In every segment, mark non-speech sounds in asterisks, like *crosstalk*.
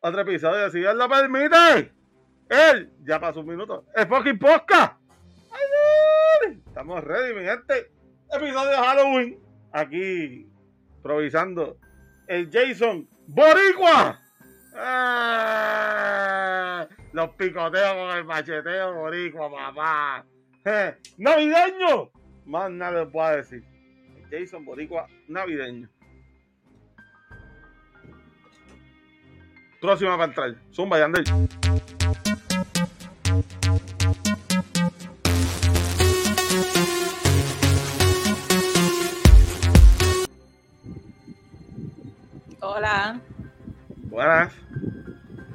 otro episodio Si Dios lo permite. Él ya pasó un minuto. Es fucking podcast. Estamos ready, mi gente. Episodio de Halloween. Aquí, improvisando. El Jason Boricua. Ah, los picoteos con el macheteo Boricua, papá. Eh, navideño. Más nada les puedo decir. El Jason Boricua navideño. Próxima para entrar. Zumba, Yandel. Hola, Buenas.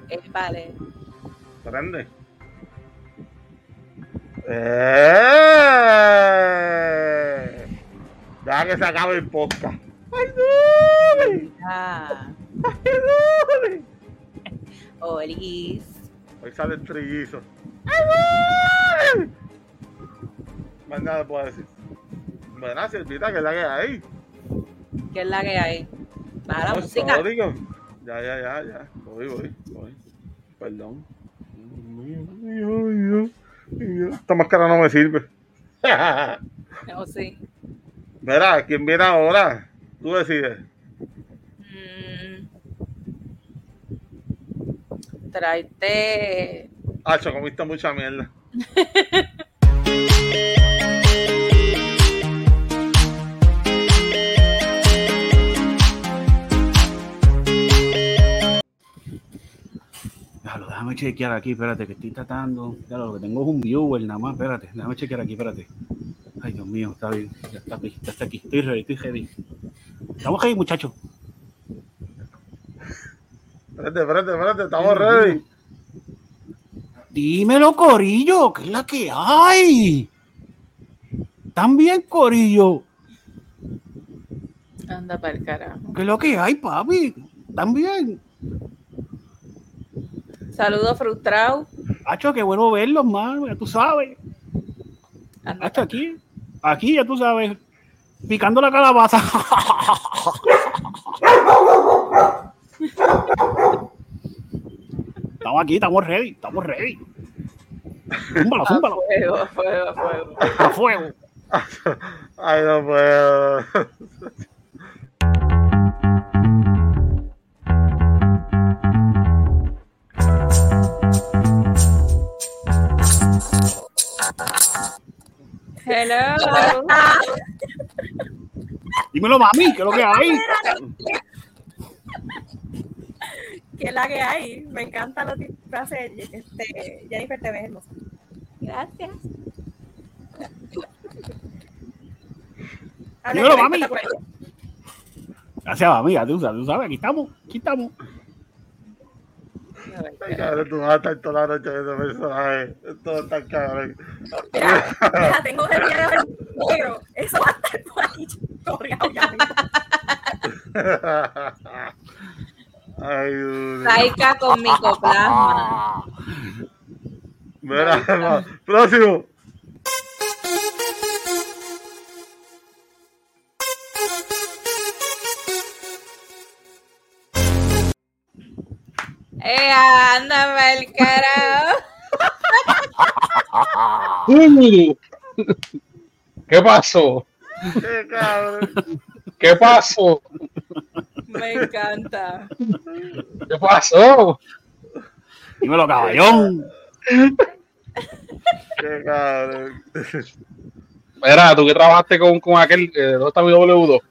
es Vale. Prende. ¡Eh! Deja que se acabe el podcast. ¡Ay! Ah, ¡Ay, dale! Olis. Hoy sale el trillizo. Más nada puedo decir. Buenas, Silvita, que es la que hay. ¿Qué es la que hay? Baja la No, música. sorry, con- Ya, ya, ya, ya. Voy, voy, voy. Perdón. Esta máscara no me sirve. *laughs* Sí. Verá, ¿quién viene ahora? Tú decides. Traite. Hacho, comiste mucha mierda. Déjalo, déjame chequear aquí, espérate, que estoy tratando. Ya lo que tengo es un viewer nada más, espérate, déjame chequear aquí, espérate. Ay, Dios mío, está bien, ya está aquí, ya está aquí, estoy ready, estoy ready. Estamos ahí, muchachos. Espérate, espérate, espérate, estamos ready. Dímelo, Corillo, ¿qué es la que hay? También, Corillo, Anda para el carajo. ¿qué es lo que hay, papi? También. Saludos frustrados. Hacho, qué bueno verlos, mano, ya tú sabes. Anda Hacho, aquí, aquí, ya tú sabes, picando la calabaza. *laughs* Estamos aquí, estamos ready, estamos ready. Zúmbalo, a zúmbalo, fuego, a fuego, a fuego. a fuego. Ay, no puedo. Hello. Dímelo, mami, ¿qué es lo que hay? Que la que hay. Me encantan los disfraces. Este, Jennifer, te ves hermosa. Gracias. Dímelo, que mami. Gracias, amiga, tú sabes, tú sabes, aquí estamos, aquí estamos. Ay, cabrón, tú vas a estar toda la noche viendo personaje. Esto está cabrón. Mira, mira, tengo de negro. Eso va a estar por ahí. ya. *laughs* Ay, Dios. Taika con micoplasma. *laughs* Mira, próximo. Eh, anda para el carajo. *laughs* ¿Qué pasó? Qué cabrón. ¿Qué pasó? Me encanta. ¿Qué pasó? Dímelo, caballón. Qué cabrón. Mira, tú que trabajaste con, con aquel, eh, ¿dónde está mi W2?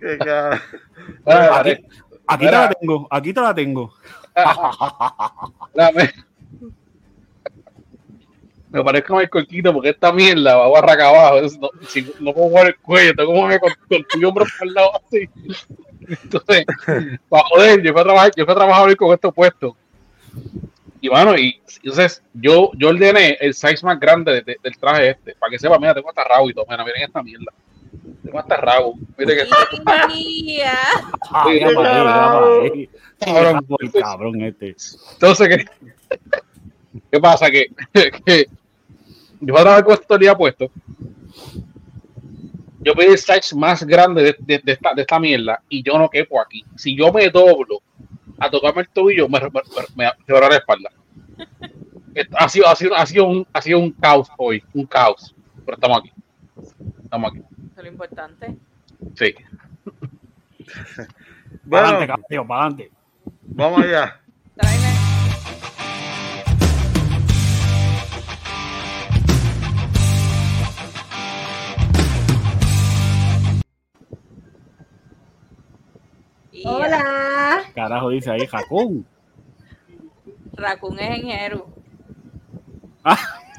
Qué cabrón. Ah, Aquí, aquí te la tengo, aquí te la tengo. Me parezco a Michael Quito porque esta mierda va barraca abajo. Es- No, si, no puedo jugar el cuello, tengo como con, con tu hombro por el lado así. Entonces, para joder, yo fui a trabajar, yo fui a trabajar hoy con esto puesto. Y bueno, y entonces yo, yo ordené el size más grande de- de- del traje este, para que sepa, mira, tengo hasta rabo y todo, mira, miren esta mierda. Tengo hasta rabo. Mire que. Ah, qué. Cabrón. Cabrón este. entonces que ¿Qué pasa? Que, *laughs* que yo voy a trabajar con esto el día puesto. Yo pedí el size más grande de, de- de esta, de esta mierda y yo no quepo aquí. Si yo me doblo a tocarme el tobillo, me, me, me, me quebra la espalda. Ha sido, ha, sido, ha, sido un, ha sido un caos hoy, un caos. Pero estamos aquí. Estamos aquí. Eso es lo importante. Sí. Para Bueno, adelante, caballo, para adelante. vamos allá. Hola. Carajo, dice ahí, Jacún. Raccoon es en Jeru.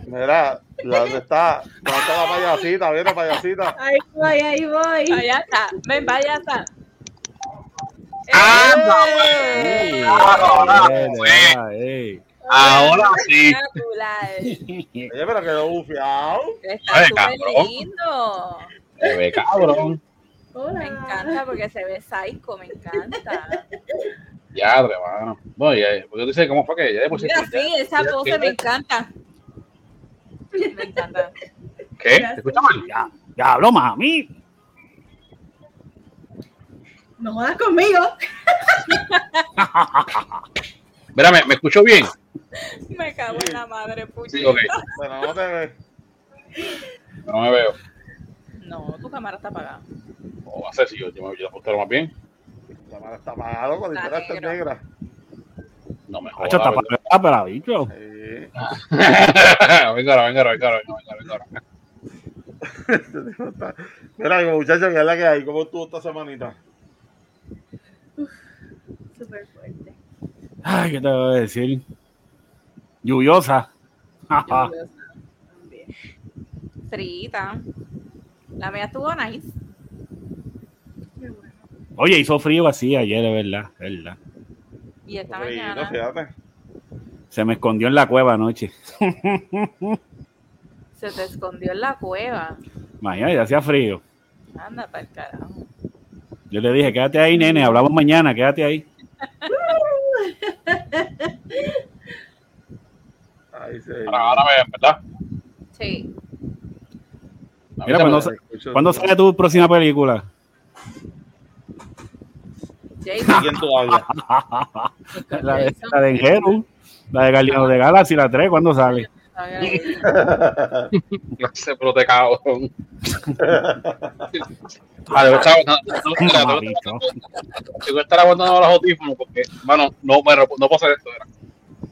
Mira, ¿dónde está? ¿Dónde está la payasita? Viene payasita. Ahí voy, ahí voy. Allá está. Ven, vaya está. Ey, Ahora, eh, pues. verdad, ey. Ahora sí. Oye, pero quedó bufiado. Está Ay, súper cabrón. lindo. Se ve cabrón. Hola. Me encanta porque se ve psycho, me encanta. Ya, hermano. Bueno, ya, porque tú dices, ¿cómo fue que ya después Mira, sí, esa ya- pose me encanta. Me encanta. ¿Qué? ¿Te escucha mal? Ya, ya hablo, mami. No jodas conmigo. *laughs* Mira, ¿me, me escucho bien? Me cago en la madre, puñeta. Sí, ok. Pero no te ves. No me veo. No, tu cámara está apagada. O va a ser si yo, yo me yo la postero más bien. La mano está apagada, con Está está negro. negra. No me Hacho, está jodas. ah, pero bicho. Sí. venga ahora, venga ahora, venga ahora, venga venga está- Mira, muchachos, ¿qué es la que hay? ¿Cómo estuvo esta semanita? Súper fuerte. Ay, ¿qué te voy a decir? Lluviosa. Lluviosa. *laughs* Frita. La mía estuvo nice. Qué bueno. Oye, hizo frío así ayer, de verdad, verdad. Y esta mañana. fíjate. Se me escondió en la cueva anoche. Se te escondió en la cueva. Imagínate, hacía frío. Anda para el carajo. Yo le dije, quédate ahí, nene, hablamos mañana, quédate ahí. Ahí sí. Ahora, ahora ¿verdad? Sí. Mira, cuando, sa- Escucho- ¿cuándo sale tu próxima película? ¿Quién tú hablas? *laughs* La de, la de Enjeru, la de Guardianes de Galaxy, la 3, ¿cuándo sale? *laughs* Clase pero te cabrón. *laughs* Vale, chavo, no, no, no, tengo- que estar aguantando los audífonos porque, mano, no, bueno, no puedo hacer esto.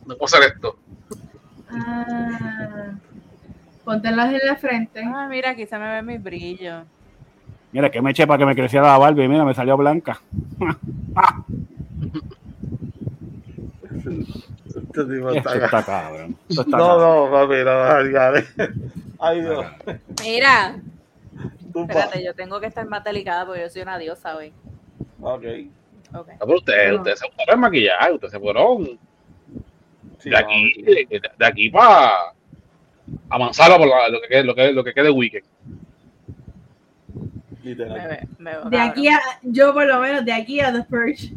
No puedo hacer esto. Ah, póntelas en la frente. Ah, mira, aquí se me ve mi brillo. Mira, que me eché para que me creciera la barba y mira, me salió blanca. Este tipo Esto está cabrón. Esto está No, cabrón. no, papi, no, ay. Ay, Dios. Mira, espérate, yo tengo que estar más delicada porque yo soy una diosa hoy. Ok. Ok. No, pero ustedes, ustedes se fueron maquillaje, ustedes se fueron Sí, de aquí, de, de aquí para a por la- lo que quede, lo que, lo que quede weekend. Me, literal. me De aquí a, yo por lo menos, de aquí a The Purge.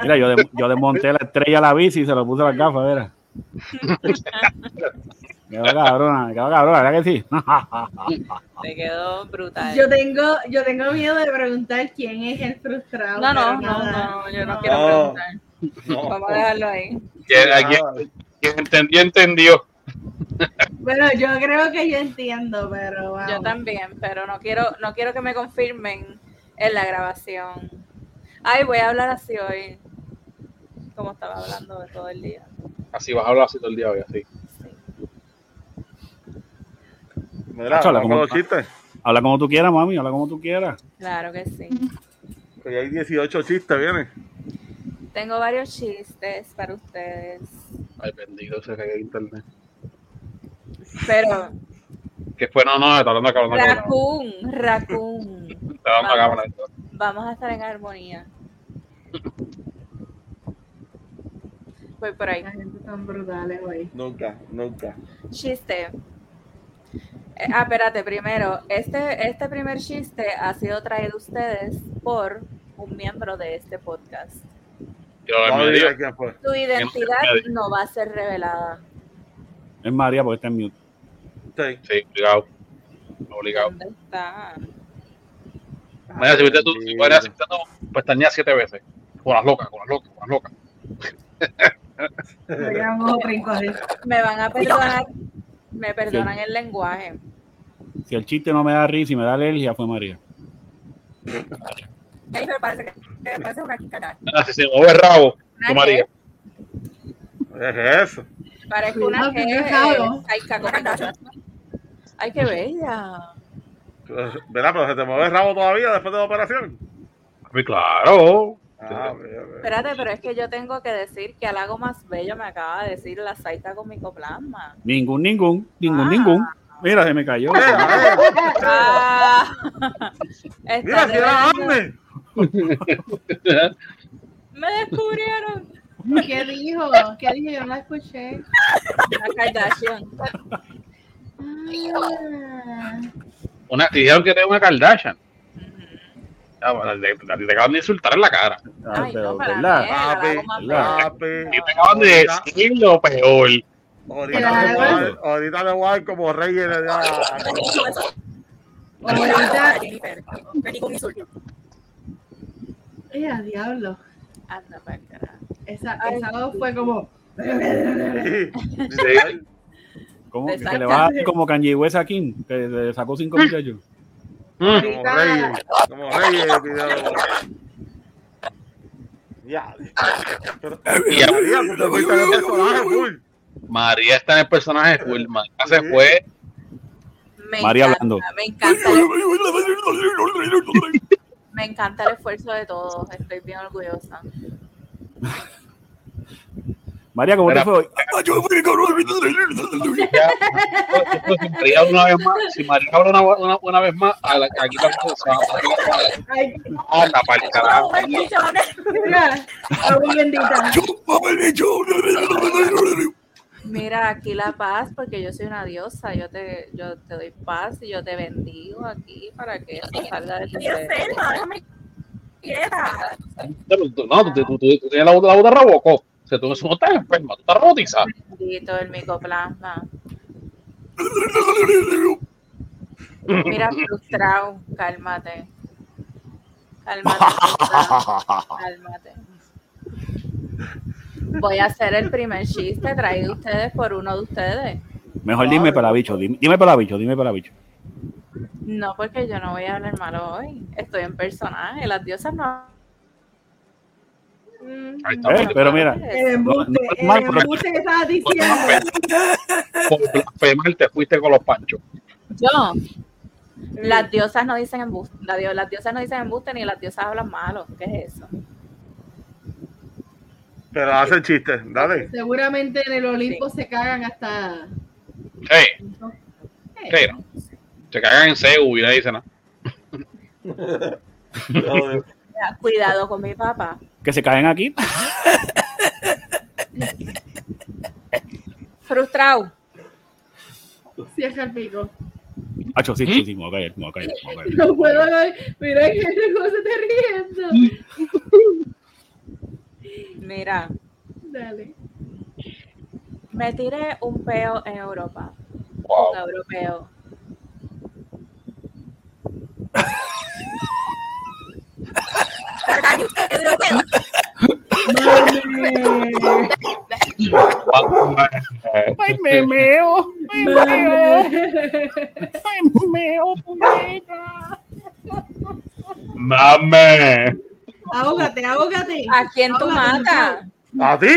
Mira, yo, de- yo desmonté la estrella a la bici y se lo puse a las gafas, *laughs* ¿verdad? Quedó cabrona, quedó cabrona, ¿verdad que sí? *laughs* Te quedó brutal. Yo tengo, yo tengo miedo de preguntar quién es el frustrado. No, no, no, no, yo no, No. quiero preguntar. No, Vamos a dejarlo ahí. A nada. quien entendió, entendió. *laughs* Bueno, yo creo que yo entiendo, pero wow. Yo también, pero no quiero, no quiero que me confirmen en la grabación. Ay, voy a hablar así hoy. Como estaba hablando de todo el día. Así vas a hablar así todo el día hoy, así. Mira, Nacho, habla como- los chistes. Habla como tú quieras, mami, habla como tú quieras. Claro que sí. Que ya hay 18 chistes, viene. Tengo varios chistes para ustedes. Ay, bendito se caiga el internet. Pero, Que fue, no, no, está hablando acá. Raccoon, Raccoon. Está hablando acá, Vamos. hablando acá. Vamos a estar en armonía. Voy por ahí. La gente tan brutales hoy. Nunca, nunca. Chiste. Eh, ah, espérate, primero, este, este primer chiste ha sido traído a ustedes por un miembro de este podcast. Fue. Tu identidad no va a ser revelada. Es María porque está en mute. Sí. Sí, obligado. Obligado. ¿Dónde está? Mira, si viste tú, si fueras si viste tú, pestañeas siete veces. Con las locas, con las locas, con las locas. Me van a perdonar. Me perdonan el lenguaje. Si el chiste no me da risa y me da alergia, fue María. Ahí me parece que me parece una quicana. Ah, si se mueve el rabo, tú María. Es eso. Parezco una que. Ay, como- Ay, qué bella. Verá, pero se te mueve el rabo todavía después de la operación. Pues claro. Ah. Espérate, pero es que yo tengo que decir que halago más bello me acaba de decir la saita con micoplasma. Ningún, ningún, ningún, Ah. ningún. Mira, se me cayó. Mira, eh, Ah, *laughs* mira, si era. *laughs* Me descubrieron. ¿Qué dijo? ¿Qué dijo? Yo no la escuché. La Kardashian. Ah, Una, te dijeron que era una Kardashian. Le acaban de insultar en la cara. Ay, pero, no, ¿verdad? Y te acaban de Ahorita- decir lo peor. Ahorita le voy a dar- ahorita como reyes de ahorita, Jennifer. Ningún insulto. ay, a diablo. Anda. Esa, Ay. esa voz fue como. Sí. ¿Cómo? Que se le va como Kanye West a Kim, que le sacó cinco muchachos. Mm. Como reyes. Como reyes video. Ya. Pero, María, tú te fuiste de personaje full. María está en el personaje full. María se fue. Me María encanta, hablando. Me encanta, el, me encanta el esfuerzo de todos. Estoy bien orgullosa. María, ¿cómo te Mira. fue hoy? María una vez más, si María habla una, una, una vez más, a la, aquí la se va a el carajo. mira, agua bendita. Mira, aquí la paz, porque yo soy una diosa. Yo te, yo te doy paz y yo te bendigo aquí para que esto salga de tu Tú- No, tú, tú, tú, tú tienes la la de Robocop. O sea, tú no estás enferma, tú estás robotizada. Bendito el micoplasma. Mira, *laughs* frustrado. Cálmate. Cálmate. Cálmate. Voy a hacer el primer chiste traído ustedes por uno de ustedes. Mejor dime para bicho, dime, dime para bicho, dime para bicho. No, porque yo no voy a hablar malo hoy. Estoy en personaje. Las diosas no. Ahí está. Eh, pero mira, El embuste, No, no el pero- embuste que estabas diciendo. Por blasfemar te fuiste con los panchos. Yo. Las diosas no dicen embuste. Las diosas no dicen embuste ni las diosas hablan malo. ¿Qué es eso? Pero hacen chistes, dale. Seguramente en el Olimpo se cagan hasta. Sí, no. Se cagan en Seúl y nadie dice nada. *laughs* Cuidado con mi papá. Que se caen aquí. Frustrado. Cierra el pico. Hacho, sí, sí, sí, me voy a caer, me voy a caer, me voy a caer. No puedo ver. Mira que se está riendo. Mira, Dale. me tiré un peo en Europa. Wow. Un europeo. Ay, me meo, me meo, ay, me meo, puñeta. Mame. Ahógate, ahógate. ¿A quién tú matas? ¿A ti?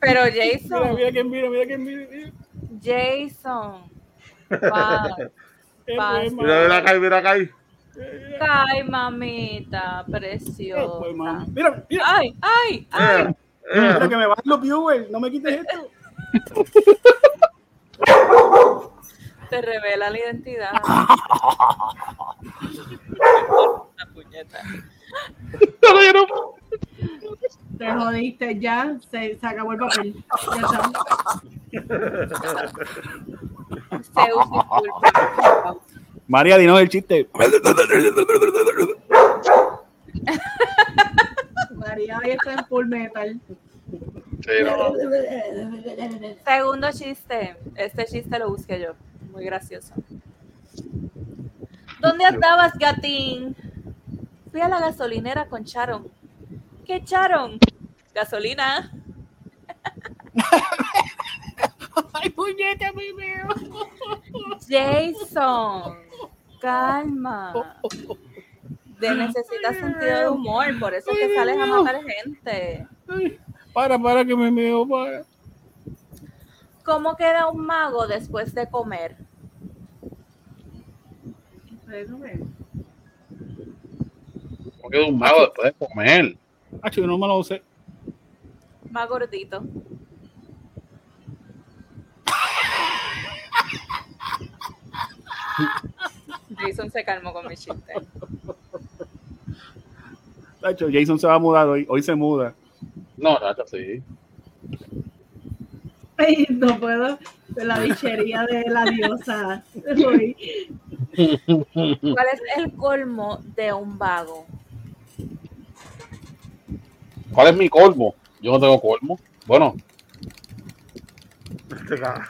Pero Mira, Jason, mira quién mira, mira quién mira. mira. Jason. Buen *laughs* Mira, mira acá, mira acá. Ay, mamita, preciosa. Mira, mira, Ay, ay, ay. Eh, eh. mira que me bajan los viewers, no me quites esto. Te revela la identidad. La puñeta. Te jodiste ya. Se, se acabó el papel. Ya está. Zeus, disculpa. María, dinos el chiste. *laughs* María. Hoy está en full metal. Sí, no, no. Segundo chiste. Este chiste lo busqué yo. Muy gracioso. ¿Dónde andabas, gatín? Fui a la gasolinera con Charon. ¿Qué Charon? Gasolina. *laughs* *laughs* Ay, puñeta, mi mío. Jason, calma. De necesitas sentido de humor, por eso es que sales a matar gente. Ay, para, para, que me meo, para. ¿Cómo queda un mago después de comer? ¿Cómo queda un mago después de comer? Ah, yo no me lo sé. Más gordito. *laughs* Jason se calmó con mi chiste. Tacho, Jason se va a mudar hoy. Hoy se muda. No, Nacho, sí. Ay, no puedo. De la bichería de la diosa. Hoy. ¿Cuál es el colmo de un vago? ¿Cuál es mi colmo? Yo no tengo colmo. Bueno,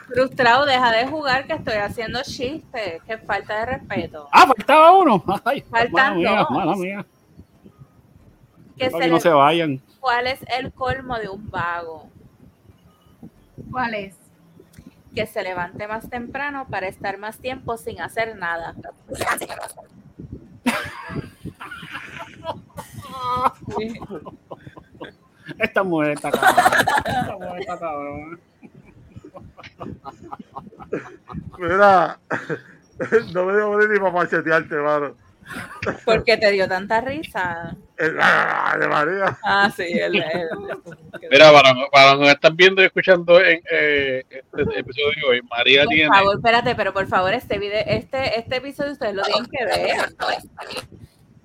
Frustrado, deja de jugar que estoy haciendo chistes. Qué falta de respeto. Ah, faltaba uno. Ay, Faltan mala mía, dos. mala mía. Que se que no le- se vayan. ¿Cuál es el colmo de un vago? ¿Cuál es? Que se levante más temprano para estar más tiempo sin hacer nada. *laughs* Esta mujer está cabrón. Esta mujer está cabrón. Mira, *laughs* no me dio ni para machetearte, mano. Porque te dio tanta risa. El- ¡Ah, de María. Ah, sí, él. él- mira, para, para los que están viendo y escuchando en eh, este episodio de hoy, María Por tiene. favor, espérate, pero por favor, este video, este, este episodio ustedes lo tienen que ver.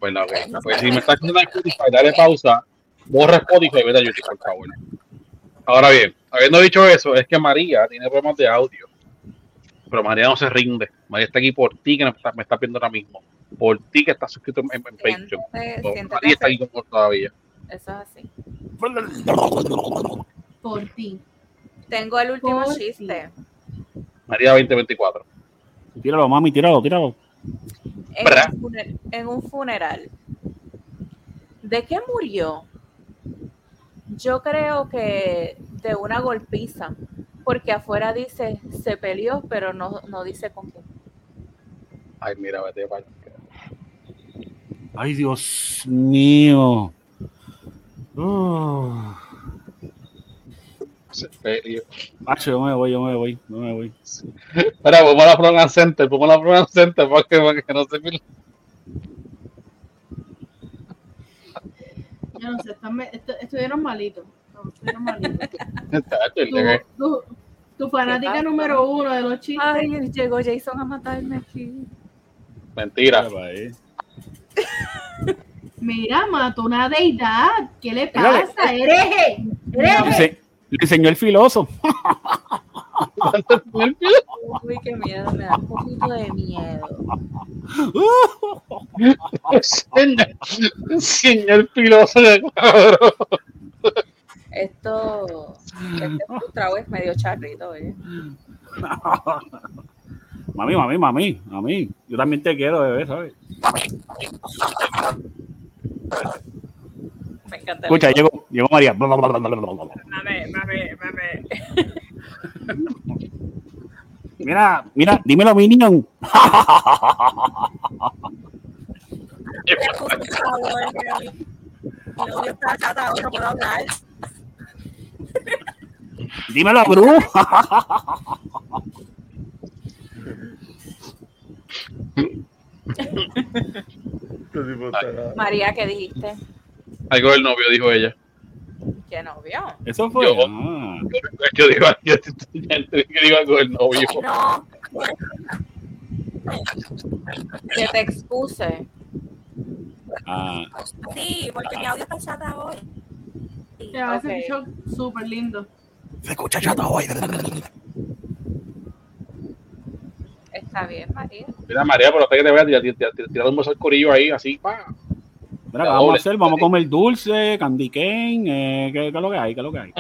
Pues, no, ok. Pues si me estás en Spotify, dale pausa, borra Spotify y vete a YouTube, por favor. Ahora bien, habiendo dicho eso, es que María tiene problemas de audio. Pero María no se rinde. María está aquí por ti, que me está, me está viendo ahora mismo. Por ti que estás suscrito en, en Patreon. Siéntate, So, siéntate María está aquí con todavía. Eso es así. Por ti. Tengo el último Por chiste. María 2024. Tíralo, mami, tíralo, tíralo. En ¿Verdad? un, funer- en un funeral. ¿De qué murió? Yo creo que de una golpiza. Porque afuera dice se peleó, pero no, no dice con quién. Ay, mira, vete para Ay, Dios mío. Uh. Se peleó. Macho, yo me voy, yo me voy, yo me voy. Espera, a la Center, vamos a la Program Center para que, para que no se pille. Yo no sé, están, estuvieron malitos. No, estuvieron malitos. *laughs* Tacho, el Tu, de- tu, tu fanática número uno de los chistes. Ay, llegó Jason a matarme aquí. Mentira. Mira, mató una deidad. ¿Qué le pasa? ¡Hereje! Le enseñó el filoso. *laughs* *laughs* Uy, qué miedo, me da un poquito de miedo. Señor, señor piloso de cabrón. Esto, este frustrado es medio charrito, ¿eh? *laughs* Mami, mami, mami, mami. Yo también te quiero, bebé, ¿sabes? Me encanta. Escucha, llegó, llegó María. Mame, mame, mame. *laughs* Mira, mira, dímelo, Minion. No, yo estaba chatado, no puedo hablar. Dímelo, Bru. Este tipo está- María, ¿qué dijiste? Algo del novio, dijo ella. ¿Qué novio? Eso fue. Yo- Ah. Yo digo, yo, yo digo algo del novio. No, Que te excuse. Ah. sí, porque mi audio está chatado hoy. Que a veces escuchó súper lindo. Se escucha chato hoy. Está bien, María. Mira, María, pero hasta que te voy a tirar, tirar, tirar- tirar un beso al corillo ahí, así, pa. Mira, ¿qué La vamos a hacer? Vamos a comer dulce, candy cane, eh, ¿qué, qué es lo que hay? ¿Qué es lo que hay?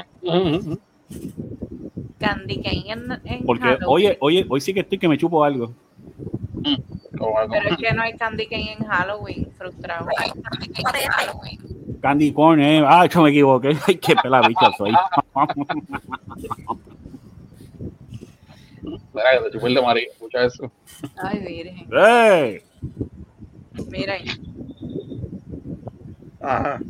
Candy cane en, en Porque oye, oye, hoy sí que estoy que me chupo algo. Pero es que no hay candy cane en Halloween, frustrado. *laughs* Candy corn, eh. Ah, yo me equivoqué. *laughs* Ay, qué pela bicha soy. *laughs* Mira, que te chupé el de María, escucha eso. Ay, virgen. ¡Ey! Miren, Ajá.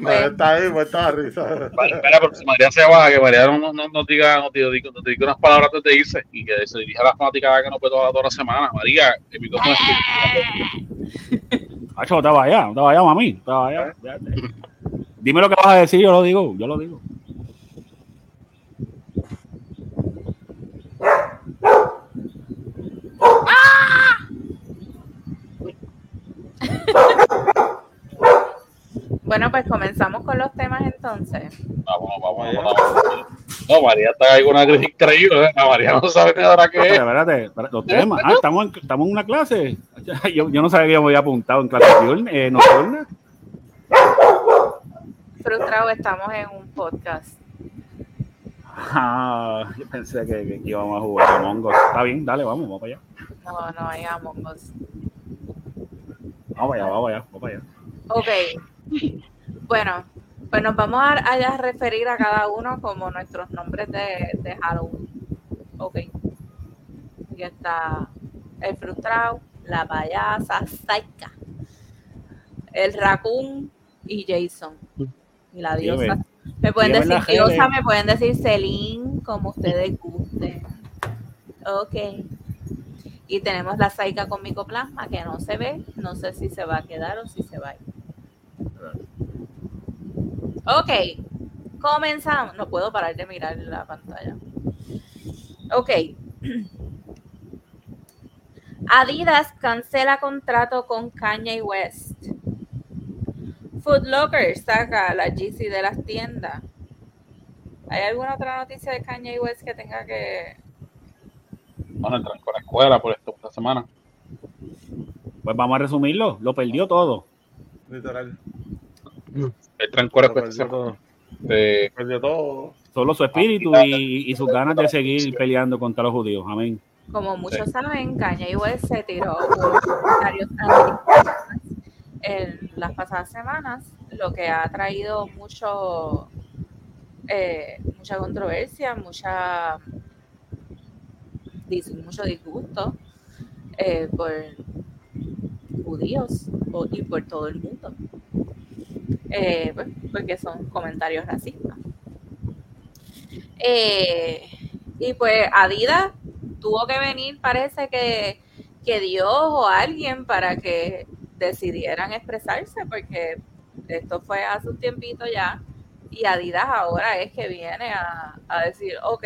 María está ahí, muerta de risa. Vale, espera, pero si María se va, que María no, no, no, diga, no te, diga, no te diga unas palabras antes de irse y que se dirija a la fanática que no puede toda, toda la semana. María, el micrófono es tuyo. *laughs* Acho, no te vayas, no te vayas, mami. No te vayas. Fíjate. Dime lo que vas a decir, yo lo digo, yo lo digo. Bueno, pues comenzamos con los temas entonces. Vamos, vamos, vamos, vamos. No, María está ahí con una crisis increíble. ¿eh? La María no sabe ni ahora qué Espérate, es. espérate, espérate, los temas. Ah, estamos en, estamos en una clase. *laughs* Yo, yo no sabía que yo me había apuntado en clase diurna, eh, nocturna. Frustrado, estamos en un podcast. Ah, yo pensé que, que íbamos a jugar a Mongo. Está bien, dale, vamos, vamos para allá. No, no hay Among Us. Vamos para allá, vamos para allá, vamos para allá. Ok. Bueno, pues nos vamos a, a referir a cada uno como nuestros nombres de, de Halloween. Ok. Aquí está el frustrado, la payasa, Saika, el raccoon y Jason. Y la diosa. Me pueden Lleven decir diosa, me pueden decir Celine, como ustedes gusten. Ok. Y tenemos la Saika con micoplasma que no se ve. No sé si se va a quedar o si se va a ir. Ok. Comenzamos. No puedo parar de mirar la pantalla. Ok. *clears throat* Adidas cancela contrato con Kanye West. Food Locker saca la GC de las tiendas. ¿Hay alguna otra noticia de Kanye West que tenga que... Bueno, entran con la escuela por esto, esta semana. Pues vamos a resumirlo. Lo perdió todo. Literal. El tranco esta Perdió semana. todo. Solo su espíritu y, y sus ganas de seguir peleando contra los judíos. Amén. Como muchos saben, Kanye West se tiró por comentarios antisemitas en las pasadas semanas, lo que ha traído mucho, eh, mucha controversia, mucha mucho disgusto eh, por judíos y por todo el mundo, Eh, pues, porque son comentarios racistas. Eh, y pues Adidas tuvo que venir, parece que, que Dios o alguien para que decidieran expresarse, porque esto fue hace un tiempito ya, y Adidas ahora es que viene a, a decir, ok,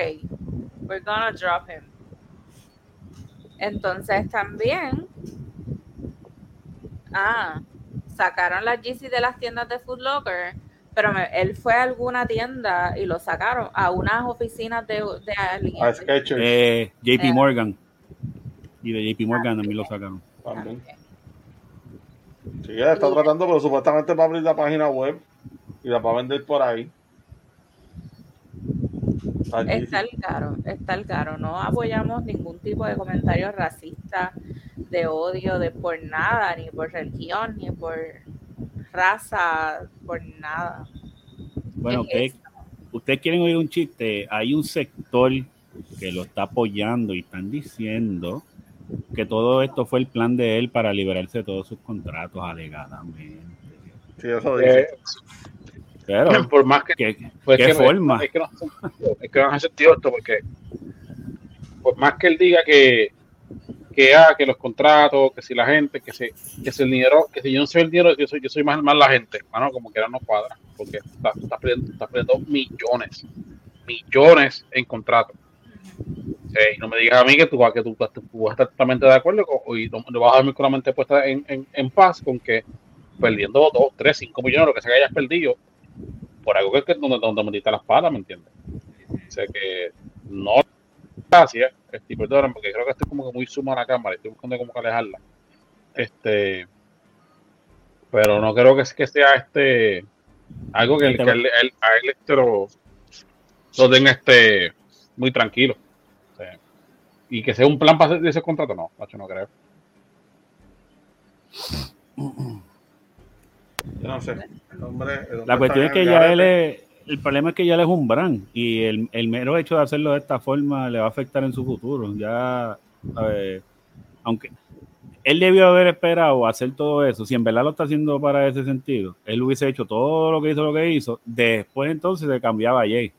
we're gonna drop him. Entonces también, ah, sacaron las Yeezy de las tiendas de Foot Locker, pero me- él fue a alguna tienda y lo sacaron a unas oficinas de, de alguien. Eh, JP Eh. Morgan. Y de JP Morgan también lo sacaron. también. Sí, ella está tratando, pero supuestamente va a abrir la página web y la va a vender por ahí. Allí. Está el caro, está el caro. No apoyamos ningún tipo de comentario racista, de odio, de por nada, ni por religión, ni por raza, por nada. Bueno, ¿Qué es ustedes, quieren oír un chiste. Hay un sector que lo está apoyando y están diciendo que todo esto fue el plan de él para liberarse de todos sus contratos alegadamente. Sí, eso dice. eh, Pero, *laughs* por más que ¿qué, Pues qué que, forma? Es que, no, es que no hace sentido esto porque por más que él diga que que, ah, que los contratos, que si la gente, que si, que si el dinero, que si yo no soy el dinero, yo soy, yo soy más, más la gente, bueno, como que no cuadra, porque estás está perdiendo, está perdiendo millones, millones en contratos. Sí, y no me digas a mí que tú, que tú, vas a estar totalmente de acuerdo con, y no, vas a dormir con la mente puesta en, en, en paz con que perdiendo 2, 3, 5 millones, lo que sea que hayas perdido, por algo que es donde, donde metiste las palas, ¿me entiendes? O sea que no gracias, este, perdón, porque creo que estoy como que muy suma a la cámara, estoy buscando como que alejarla. Este, Pero no creo que, sea este algo que, a él este lo, lo tenga este muy tranquilo. O sea, y que sea un plan para hacer ese contrato, no, macho, no creo. Yo no sé. El hombre, el hombre La cuestión es que ya él es, el problema es que ya él es un brand y el, el mero hecho de hacerlo de esta forma le va a afectar en su futuro. Ya, ¿sabes? aunque él debió haber esperado hacer todo eso, si en verdad lo está haciendo para ese sentido, él hubiese hecho todo lo que hizo, lo que hizo, después entonces se cambiaba a Jay.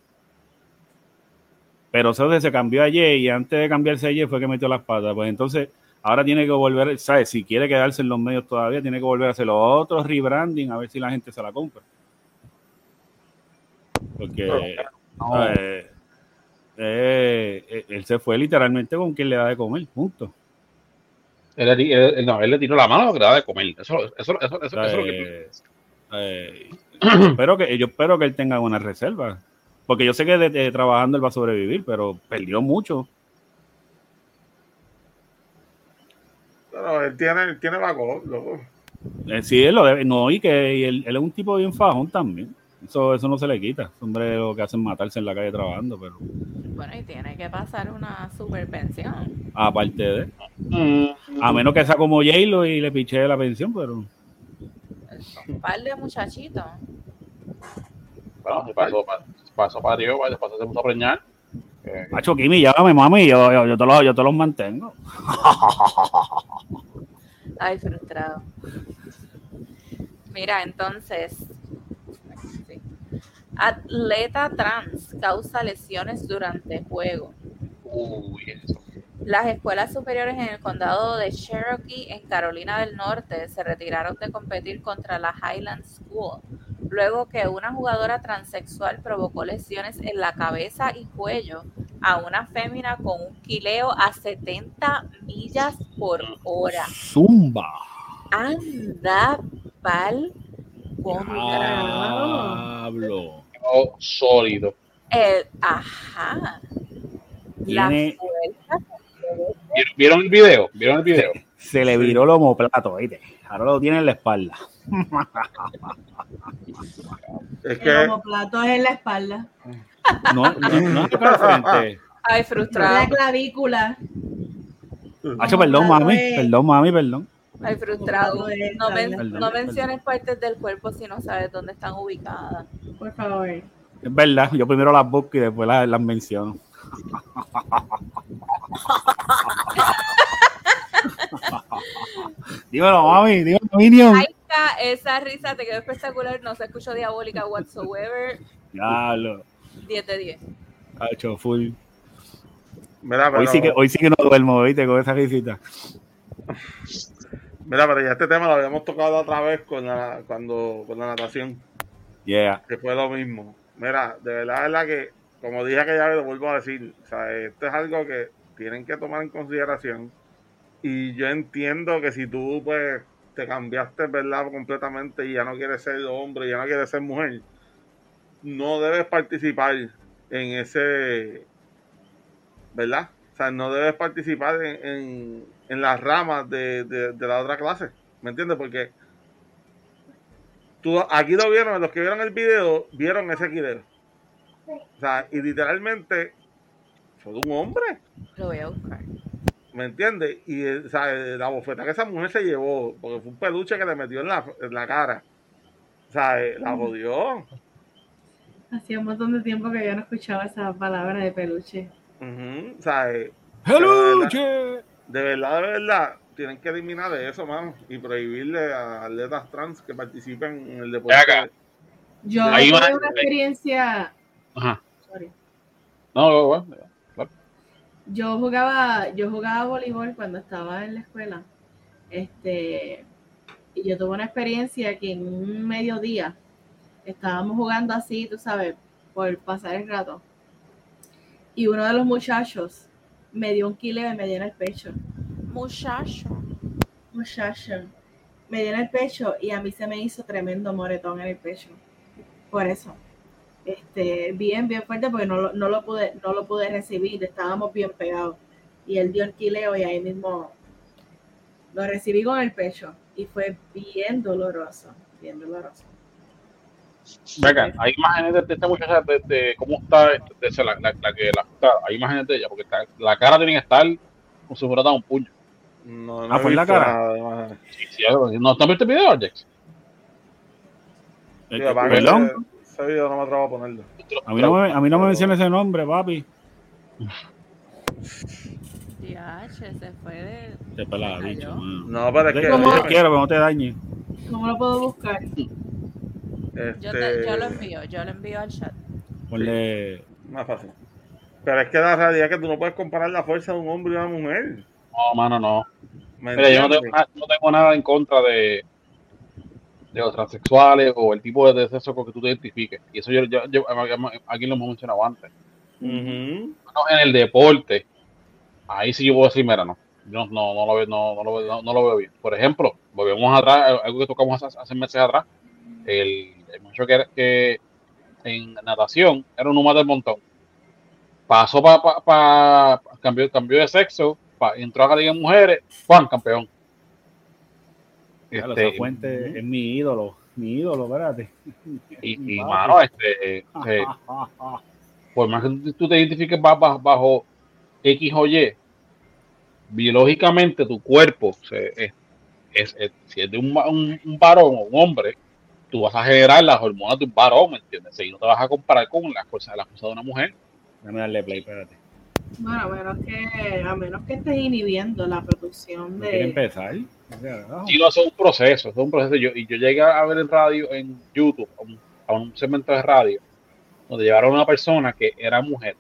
Pero entonces se cambió a Jay y antes de cambiarse a Jay fue que metió las patas. Pues entonces ahora tiene que volver, ¿sabes? Si quiere quedarse en los medios todavía, tiene que volver a hacer los otros rebranding a ver si la gente se la compra. Porque No, eh, eh, eh, él se fue literalmente con quien le da de comer, punto. él, él- él- no, él le tiró la mano que le da de comer. Eso, eso, eso, eso, eso, es lo que Eh, eh, yo espero que yo espero que él tenga una reserva. Porque yo sé que de- de trabajando él va a sobrevivir, pero perdió mucho. Pero él tiene, él tiene backup, loco. Eh, sí, él lo debe. No, y que y él, él es un tipo bien fajón también. Eso, eso no se le quita. Ese hombre lo que hacen es matarse en la calle trabajando, pero Bueno, y tiene que pasar una super pensión. aparte de. Mm, A menos que sea como J-Lo y le piche la pensión, pero. Un par de muchachitos. Bueno, se pasó, pa- pasó para Dios, después se puso a preñar. Eh, Macho, Kimi, llámame, mami, yo, yo, yo, te los, yo te los mantengo. Ay, frustrado. Mira, entonces. Atleta trans causa lesiones durante juego. uy, eso. Las escuelas superiores en el condado de Cherokee, en Carolina del Norte, se retiraron de competir contra la Highland School, luego que una jugadora transexual provocó lesiones en la cabeza y cuello a una fémina con un quileo a 70 millas por hora. Zumba. Anda pal contra Diablo. Sólido. el ajá. La Tiene- ¿Vieron- ¿Vieron el video? ¿Vieron el video? *laughs* Se le viró el homoplato, ¿viste? Ahora lo tiene en la espalda. *laughs* Es El que homoplato es en la espalda. No, no, no al frente. Ay, La frustrado. clavícula. Hacho, perdón, mami. Perdón, mami, perdón. Ay, frustrado. No, men- menciones partes del cuerpo si no sabes dónde están ubicadas. Por favor. Es verdad, yo primero las busco y después las, las menciono. *laughs* dímelo, mami, dímelo, Minion. Ay, ca- esa risa te quedó espectacular, no se escuchó diabólica whatsoever. Diablo. 10 de 10. Hacho, full. Mira, pero, Hoy sí, que, hoy sí que no duermo, ¿viste? Con esa risita. Mira, pero ya este tema lo habíamos tocado otra vez con la, cuando, con la natación, Yeah. que fue lo mismo. Mira, de verdad, de verdad que, como dije aquella vez, lo vuelvo a decir, o sea, esto es algo que tienen que tomar en consideración. Y yo entiendo que si tú, pues, te cambiaste, ¿verdad? Completamente y ya no quieres ser hombre, ya no quieres ser mujer, no debes participar en ese, ¿verdad? O sea, no debes participar en, en, en las ramas de, de, de la otra clase, ¿me entiendes? Porque tú, aquí lo vieron, los que vieron el video, vieron ese video. O sea, y literalmente fue de un hombre. Lo voy a buscar. ¿Me entiendes? Y eh, o sea, eh, la bofeta que esa mujer se llevó, porque fue un peluche que le metió en la, en la cara. O sea, eh, la jodió. Hacía un montón de tiempo que yo no escuchaba esa palabra de peluche. Ujú, O sea, ¡Peluche! De verdad, de verdad, tienen que eliminar eso, mano, y prohibirle a atletas trans que participen en el deporte. acá. Yo Ahí tuve va. una experiencia. Ajá. Sorry. No, no, bueno, Yo jugaba, yo jugaba voleibol cuando estaba en la escuela. Este, y yo tuve una experiencia que en un mediodía estábamos jugando así, tú sabes, por pasar el rato. Y uno de los muchachos me dio un kilo y me dio en el pecho. Muchacho. Muchacho. Me dio en el pecho y a mí se me hizo tremendo moretón en el pecho. Por eso. Este, bien, bien fuerte porque no, lo- no lo pude, no lo pude recibir, estábamos bien pegados. Y él dio el quileo y ahí mismo lo recibí con el pecho. Y fue bien doloroso, bien doloroso. Venga, hay imágenes de, de esta muchacha de, de cómo está de, de- la, la- la que la está, hay imágenes de ella, porque está- la cara tiene que estar como si fuera dado un puño. No, Ah, he fue en la cara. nada de imágenes. Sí, sí. ¿No has visto el video, Sí, que Perdón, Ese, video no me atrevo a ponerlo. a mí no me, a mí no me menciona ese nombre, papi. Diache, se fue de. Te pelada, Ay, bicho. No, pero es que. ¿Cómo? Te óyeme, quiero, pero no te dañes. ¿Cómo lo puedo buscar? Yo, te- este, yo lo envío, yo lo envío al chat. Ponle. Más fácil. Pero es que la realidad es que tú no puedes comparar la fuerza de un hombre y una mujer. No, mano, no. ¿Me Mira, yo no tengo, no tengo nada en contra de, de los transexuales o el tipo de sexo con que tú te identifiques. Y eso yo, yo, yo- aquí lo hemos mencionado antes. No, en el deporte, ahí sí yo puedo decir, mira, no. Yo no, no, lo, veo, no, no, lo, veo- no, no lo veo bien. Por ejemplo, volvemos atrás, algo que tocamos hace, hace meses atrás. El, el muchacho que, que en natación era un número del montón. Pasó para pa, pa- cambió, cambió de sexo, pa- entró a la Liga de Mujeres, Juan, campeón. Ya, Este, fuente es mi ídolo. Mi ídolo, espérate. y, *laughs* mano, este, eh, por más que tú- te identifiques ba- ba- bajo X o Y, biológicamente tu cuerpo se- es, es- es- si es de un, un- un varón o un hombre, tú vas a generar las hormonas de un varón, ¿me entiendes? Y no te vas a comparar con las cosas, las cosas de una mujer. Déjame darle play, espérate. Bueno, a menos que, a menos que estés inhibiendo la producción ¿No quiere de. empezar? No. Si no, eso es un proceso, eso es un proceso. Yo, y yo llegué a ver en radio, en YouTube, a un, a un segmento de radio, donde llevaron a una persona que era mujer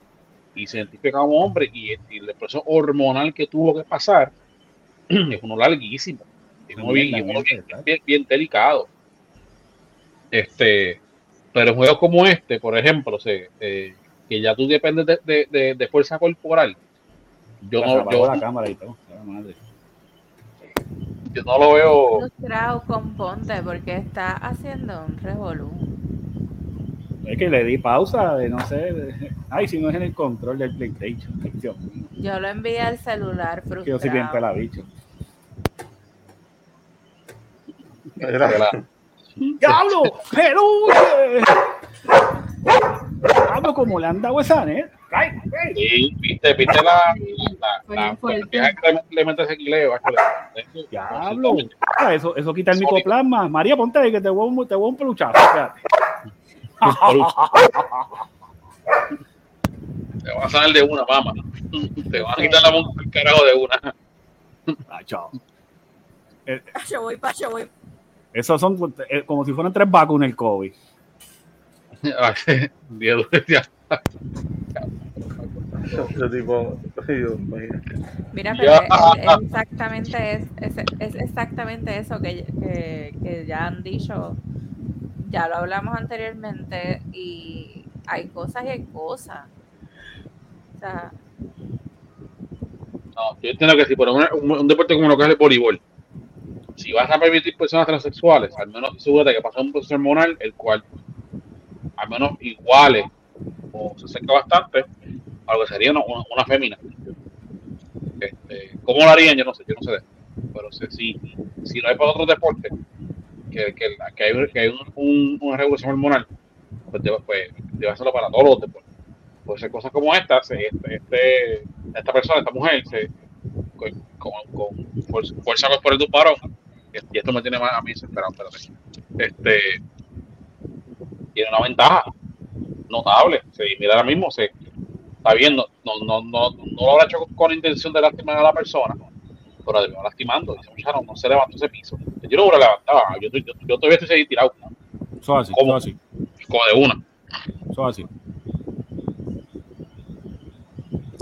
y se identifica como hombre y, y el proceso hormonal que tuvo que pasar *clears throat* es uno larguísimo, es uno bien, y uno bien, bien- bien delicado. Este, pero en juegos como este, por ejemplo, se, eh, que ya tú dependes de, de- de- de fuerza corporal, yo Ya no, yo, la cámara y todo. La madre. yo no lo veo. Frustrado con Ponte porque está haciendo un revolú. Es que le di pausa de no sé. de- *laughs* Ay, si no es en el control del PlayStation. Yo lo envié al celular Que yo soy bien frustrado. pelabicho. ¡Diablo! ¡Peluche! ¡Diablo! como le han dado esa, ¿eh? ¡Ay, ay! Sí, viste, viste la, la, Diablo. Ah, eso, eso quita el micoplasma. María, ponte ahí que te voy, a un- te voy a un peluchazo. Espérate. Te van a salir de una, mamá. Te van a quitar la mano del carajo de una. Ah, chao. Pacho, voy, pacho, voy. Esos son eh, como si fueran tres vacunas el COVID. *laughs* Mira, pero es, es exactamente es, es, es exactamente eso que, que, que ya han dicho, ya lo hablamos anteriormente y hay cosas y hay cosas. O sea, No, yo entiendo que si por un, un, un deporte como lo que es el voleibol, si vas a permitir personas transexuales, al menos asegúrate que pasa un proceso hormonal, el cual al menos iguale o se acerca bastante a lo que sería una, una, fémina. Este, ¿Cómo lo harían? Yo no sé, yo no sé. Pero sé, si, si lo hay para otros deportes, que, que, que hay, que hay un- un- una regulación hormonal, pues debe, pues debe hacerlo para todos los deportes. Puede ser cosas como esta, este, este- esta persona, esta mujer, se, con, con, con fuerza corporal de un varón, y esto me tiene más a mí desesperado, espérate. Este, tiene una ventaja notable. Se, mira ahora mismo, se está viendo, no, no, no, no lo habrá hecho con, intención de lastimar a la persona, pero terminó lastimando. Dice, "Muchacho, no, no se levantó ese piso. Yo no lo levantaba, yo, yo, yo todavía estoy ahí tirado, Eso así, eso así, como de una. eso así,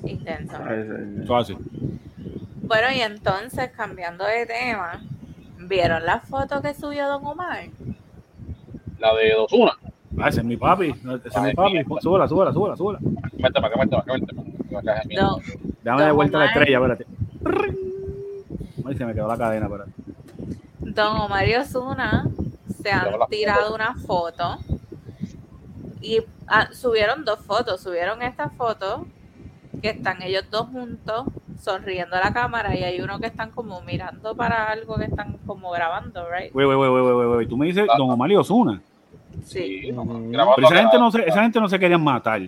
intenso. Eso así. Bueno, y entonces, cambiando de tema, ¿vieron la foto que subió Don Omar? La de dos una. Ah, ese es mi papi, ese es mi papi. mierda. Súbela, súbela, súbela, súbela. Vente para acá, vente para acá, vente para acá. vente para acá, No, Déjame de vuelta la Omar. estrella, espérate. Ay, se me quedó la cadena, espérate. Don Omar y Osuna se han tirado una foto y ah, subieron dos fotos. Subieron esta foto que están ellos dos juntos sonriendo a la cámara y hay uno que están como mirando para algo que están como grabando, right? Wey, wey, wey, wey, wey, wey, Tú me dices Don Omar y Osuna. Sí. no, Ujú. grabando, Pero esa gente, no se, esa gente no se querían matar.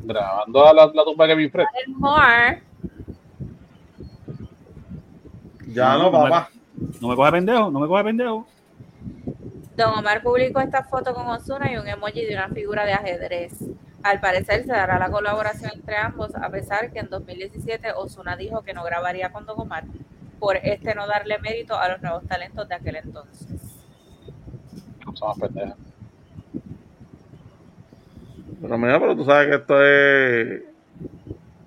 grabando la, la, la tumba de Kevin Fred. Ya No, no, no me- papá. No me coge pendejo, no me coge pendejo. Don Omar publicó esta foto con Osuna y un emoji de una figura de ajedrez. Al parecer se dará la colaboración entre ambos, a pesar que en 2017 Osuna dijo que no grabaría con Don Omar por este no darle mérito a los nuevos talentos de aquel entonces. Pero mira, pero tú sabes que esto es.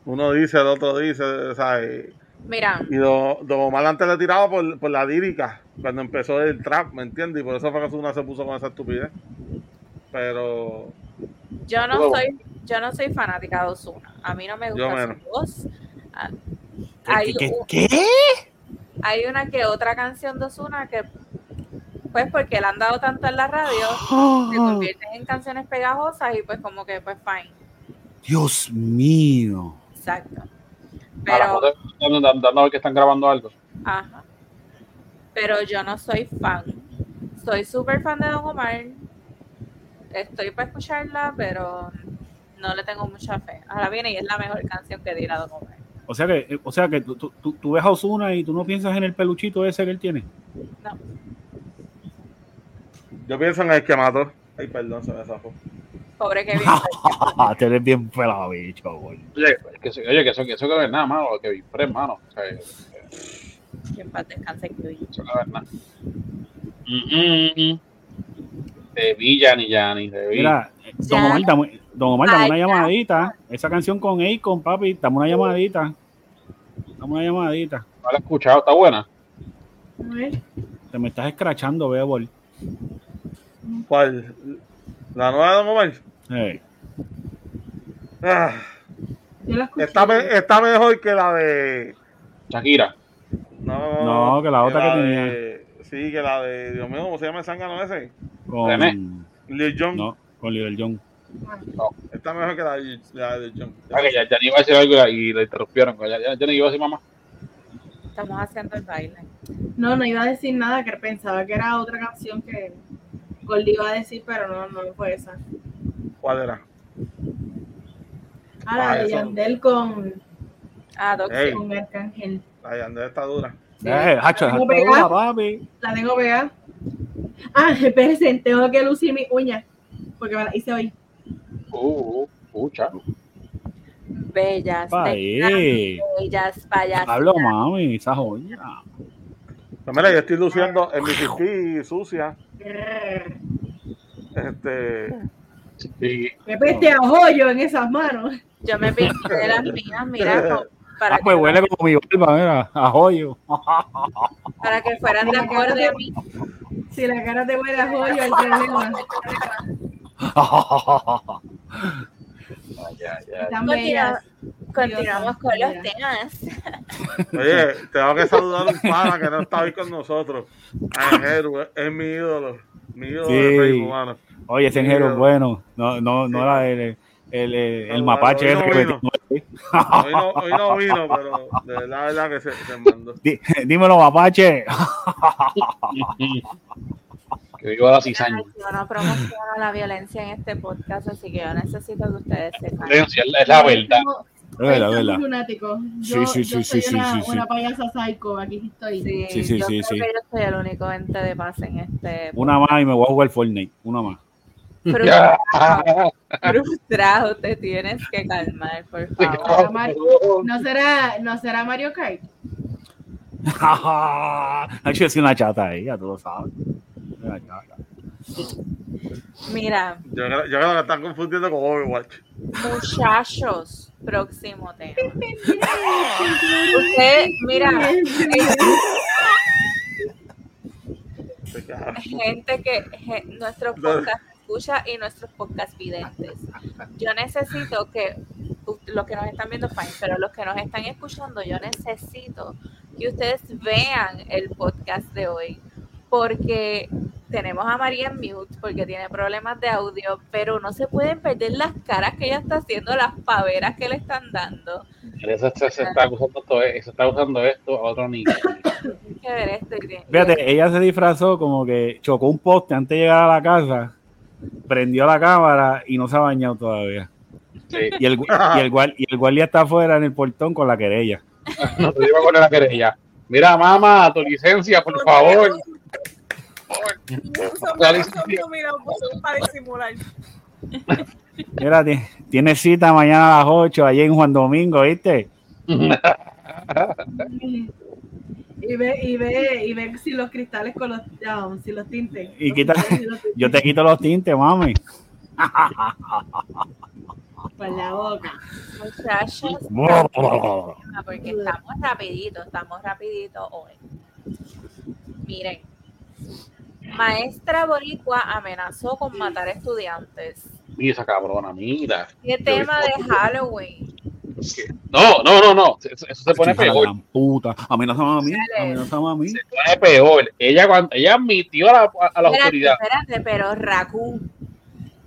Uno dice, el otro dice, ¿sabes? Mira, Y Don, Don Omar antes le tiraba por, por la lírica cuando empezó el trap, ¿me entiendes? Y por eso fue que Ozuna se puso con esa estupidez. Pero yo no soy, yo no soy fanática de Osuna. A mí no me gusta su voz. Ah, ¿Qué, Hay, qué, hay una que otra canción de Osuna que, pues porque le han dado tanto en la radio, se *gasps* convierten en canciones pegajosas y pues como que pues fine. Dios mío. Exacto. La Pero, dando, dando, dando a ver que están grabando algo. ajá. Pero yo no soy fan. Soy súper fan de Don Omar. Estoy para escucharla, pero no le tengo mucha fe. Ahora viene y es la mejor canción que dirá Don Omar. O sea que, o sea que tú, tú- tú- ves a Osuna y tú no piensas en el peluchito ese que él tiene. No. yo pienso en el que mató. Ay, perdón, se me zafó. Pobre Kevin. *laughs* Te eres bien pelado, bicho, güey. Oye, que, eso- oye, que eso, que eso que ver nada, mano. Kevin Fred, mano. O sea, que en paz descanse Kevin. eso que ver nada. Mm, mm, mm. De Villa ni Yanni, de Villa. Mira, Don Ya. Omar, dame, Don Omar, dame Ay, una ya. llamadita. Esa canción con Akon, papi, dame una llamadita. Dame una llamadita. No la he escuchado, está buena. A ver. Te me estás escrachando, Bebol. ¿Cuál? ¿La nueva de Don Omar? Eh, Ah, Yo la escuché. está, me- está mejor que la de. Shakira. No, No, que la otra que tenía. de- Sí, que la de. Dios mío, ¿cómo se llama el zángano ese? René. con, Lil Jon. no, con Little John. Está mejor que la de, la de Lil Jon. Ah, que ya, ya ni iba a decir algo y le interrumpieron. Ya, ya, ya ni iba a decir mamá. Estamos haciendo el baile. No, no iba a decir nada, que pensaba que era otra canción que Goldie iba a decir, pero no, no fue esa. ¿Cuál era? Ah, la Ah, de. Yandel con, Ah, Doc, Ey. con Arcángel. La de Yandel está dura. sí. Eh, hacho, ¿Tengo pegada? dura, papi. La tengo pegada. Ah, *laughs* espérense, tengo que lucir mis uñas, porque me las hice hoy. Uh, uh, pucha. Bellas, bellas, ahí. bellas, payas. Hablo, mami, esa joya. Pues mira, yo estoy luciendo en mi pipí sucia. Este. Sí. Me peste a joyo en esas manos. Yo me pinté de las mías, mira, *laughs* para, Ah, pues huele como mi barba, mira, a joyo. para que fueran de acorde a mí. Si la cara te huele a joyo, el problema. Ya, ya. Continua-. Continuamos con los temas. Oye, tengo que saludar a un pana que no está hoy con nosotros. A Jeru, es mi ídolo. Mi ídolo Sí. de mano. Oye, ese Mira. engero es bueno. No, no, no era el, el, el, el No, mapache hoy no que vino. metió. Hoy no, hoy no vino, pero de verdad, de verdad que se, se mandó. Di- *laughs* Dímelo, mapache. Que viva la cizaña. Yo no promociono la violencia en este podcast, así que yo necesito que ustedes sepan. Es la verdad. Es verdad, es Estamos verdad. lunáticos. Sí, Yo, sí, yo sí, soy sí, una, sí, sí. una payasa psycho, aquí estoy. Sí, Sí, sí, yo sí, creo sí. que yo soy el único ente de paz en este Una más y me voy a jugar Fortnite. Una más. Frustrado. frustrado, te tienes que calmar, por favor. ¿No será, ¿No será Mario Kart? *laughs* Yo soy una chata ahí, ya tú lo sabes. Una chata. Mira, Yo creo, que están confundiendo con Overwatch. muchachos, próximo tema. Usted, mira, *laughs* gente que ge- nuestros podcast escucha y nuestros podcast videntes. Yo necesito que los que nos están viendo, fine, pero los que nos están escuchando, yo necesito que ustedes vean el podcast de hoy, porque tenemos a María en mute porque tiene problemas de audio, pero no se pueden perder las caras que ella está haciendo, las paveras que le están dando. Eso se, se está usando todo, se está usando esto a otro tiene- Fíjate, ella se disfrazó como que chocó un poste antes de llegar a la casa, prendió la cámara y no se ha bañado todavía. Sí. Y el, y el, guar- y el guardia está afuera en el portón con la querella. No te iba a poner la querella. Mira, mamá, tu licencia, por favor. Mira, ti- tiene cita mañana a las 8 allí en Juan Domingo, ¿viste? *laughs* Y ve, y ve, y ve si los cristales con los, um, si los tintes. Y Yo te quito los tintes, mami. por la boca. Muchachos, porque estamos rapidito, estamos rapidito hoy. Miren, maestra boricua amenazó con matar estudiantes. Mira esa cabrona, mira. ¿Qué tema de Halloween? No, no, no, no. Eso, eso se pone la peor. gran puta. Amenazame a mí, Dale. amenazame a mí. Se pone peor. Ella cuando ella admitió a la, a la Espérate, autoridad. espérate, pero Raccoon.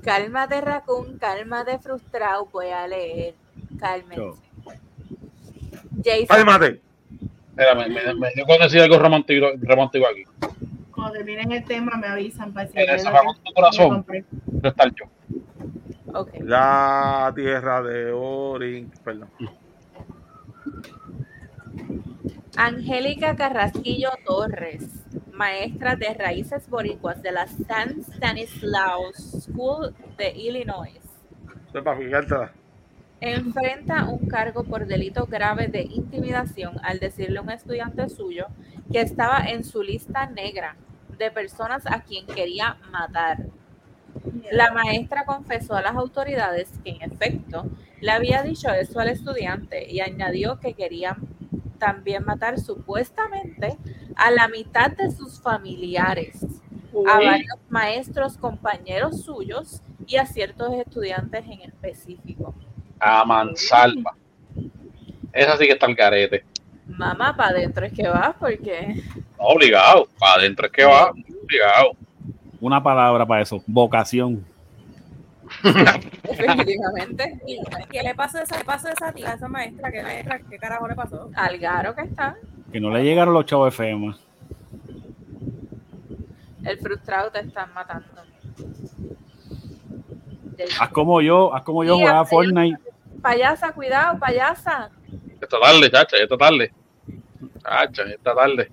Cálmate, Raccoon, cálmate, frustrado. Voy a leer. Cálmense. Yo. Jason, Cálmate. Espera, me, me, me dio con decir algo romántico, romántico aquí. Cuando terminen el tema me avisan para lo apagó que tu corazón. el yo. Ok. La tierra de Orin. Perdón. Angélica Carrasquillo Torres, maestra de raíces boricuas de la San Stanislaus School de Illinois, enfrenta un cargo por delito grave de intimidación al decirle a un estudiante suyo que estaba en su lista negra de personas a quien quería matar. La maestra confesó a las autoridades que en efecto le había dicho eso al estudiante y añadió que quería también matar supuestamente a la mitad de sus familiares, a varios maestros compañeros suyos y a ciertos estudiantes en específico. A mansalva. Esa sí que está el garete. Mamá, para adentro es que vas porque No, obligado. Para adentro es que va. Obligado. Una palabra para eso, vocación. *laughs* definitivamente ¿Qué le pasó a esa, pasó a esa tía, a esa maestra? ¿Qué, maestra? ¿Qué carajo le pasó? al garo que está, Que no le llegaron los chavos de FEMA. el frustrado te están matando. Haz como yo, haz como yo jugaba Fortnite. Payasa, cuidado, payasa. Esta tarde, chacha, esta tarde. Chacha, esta tarde.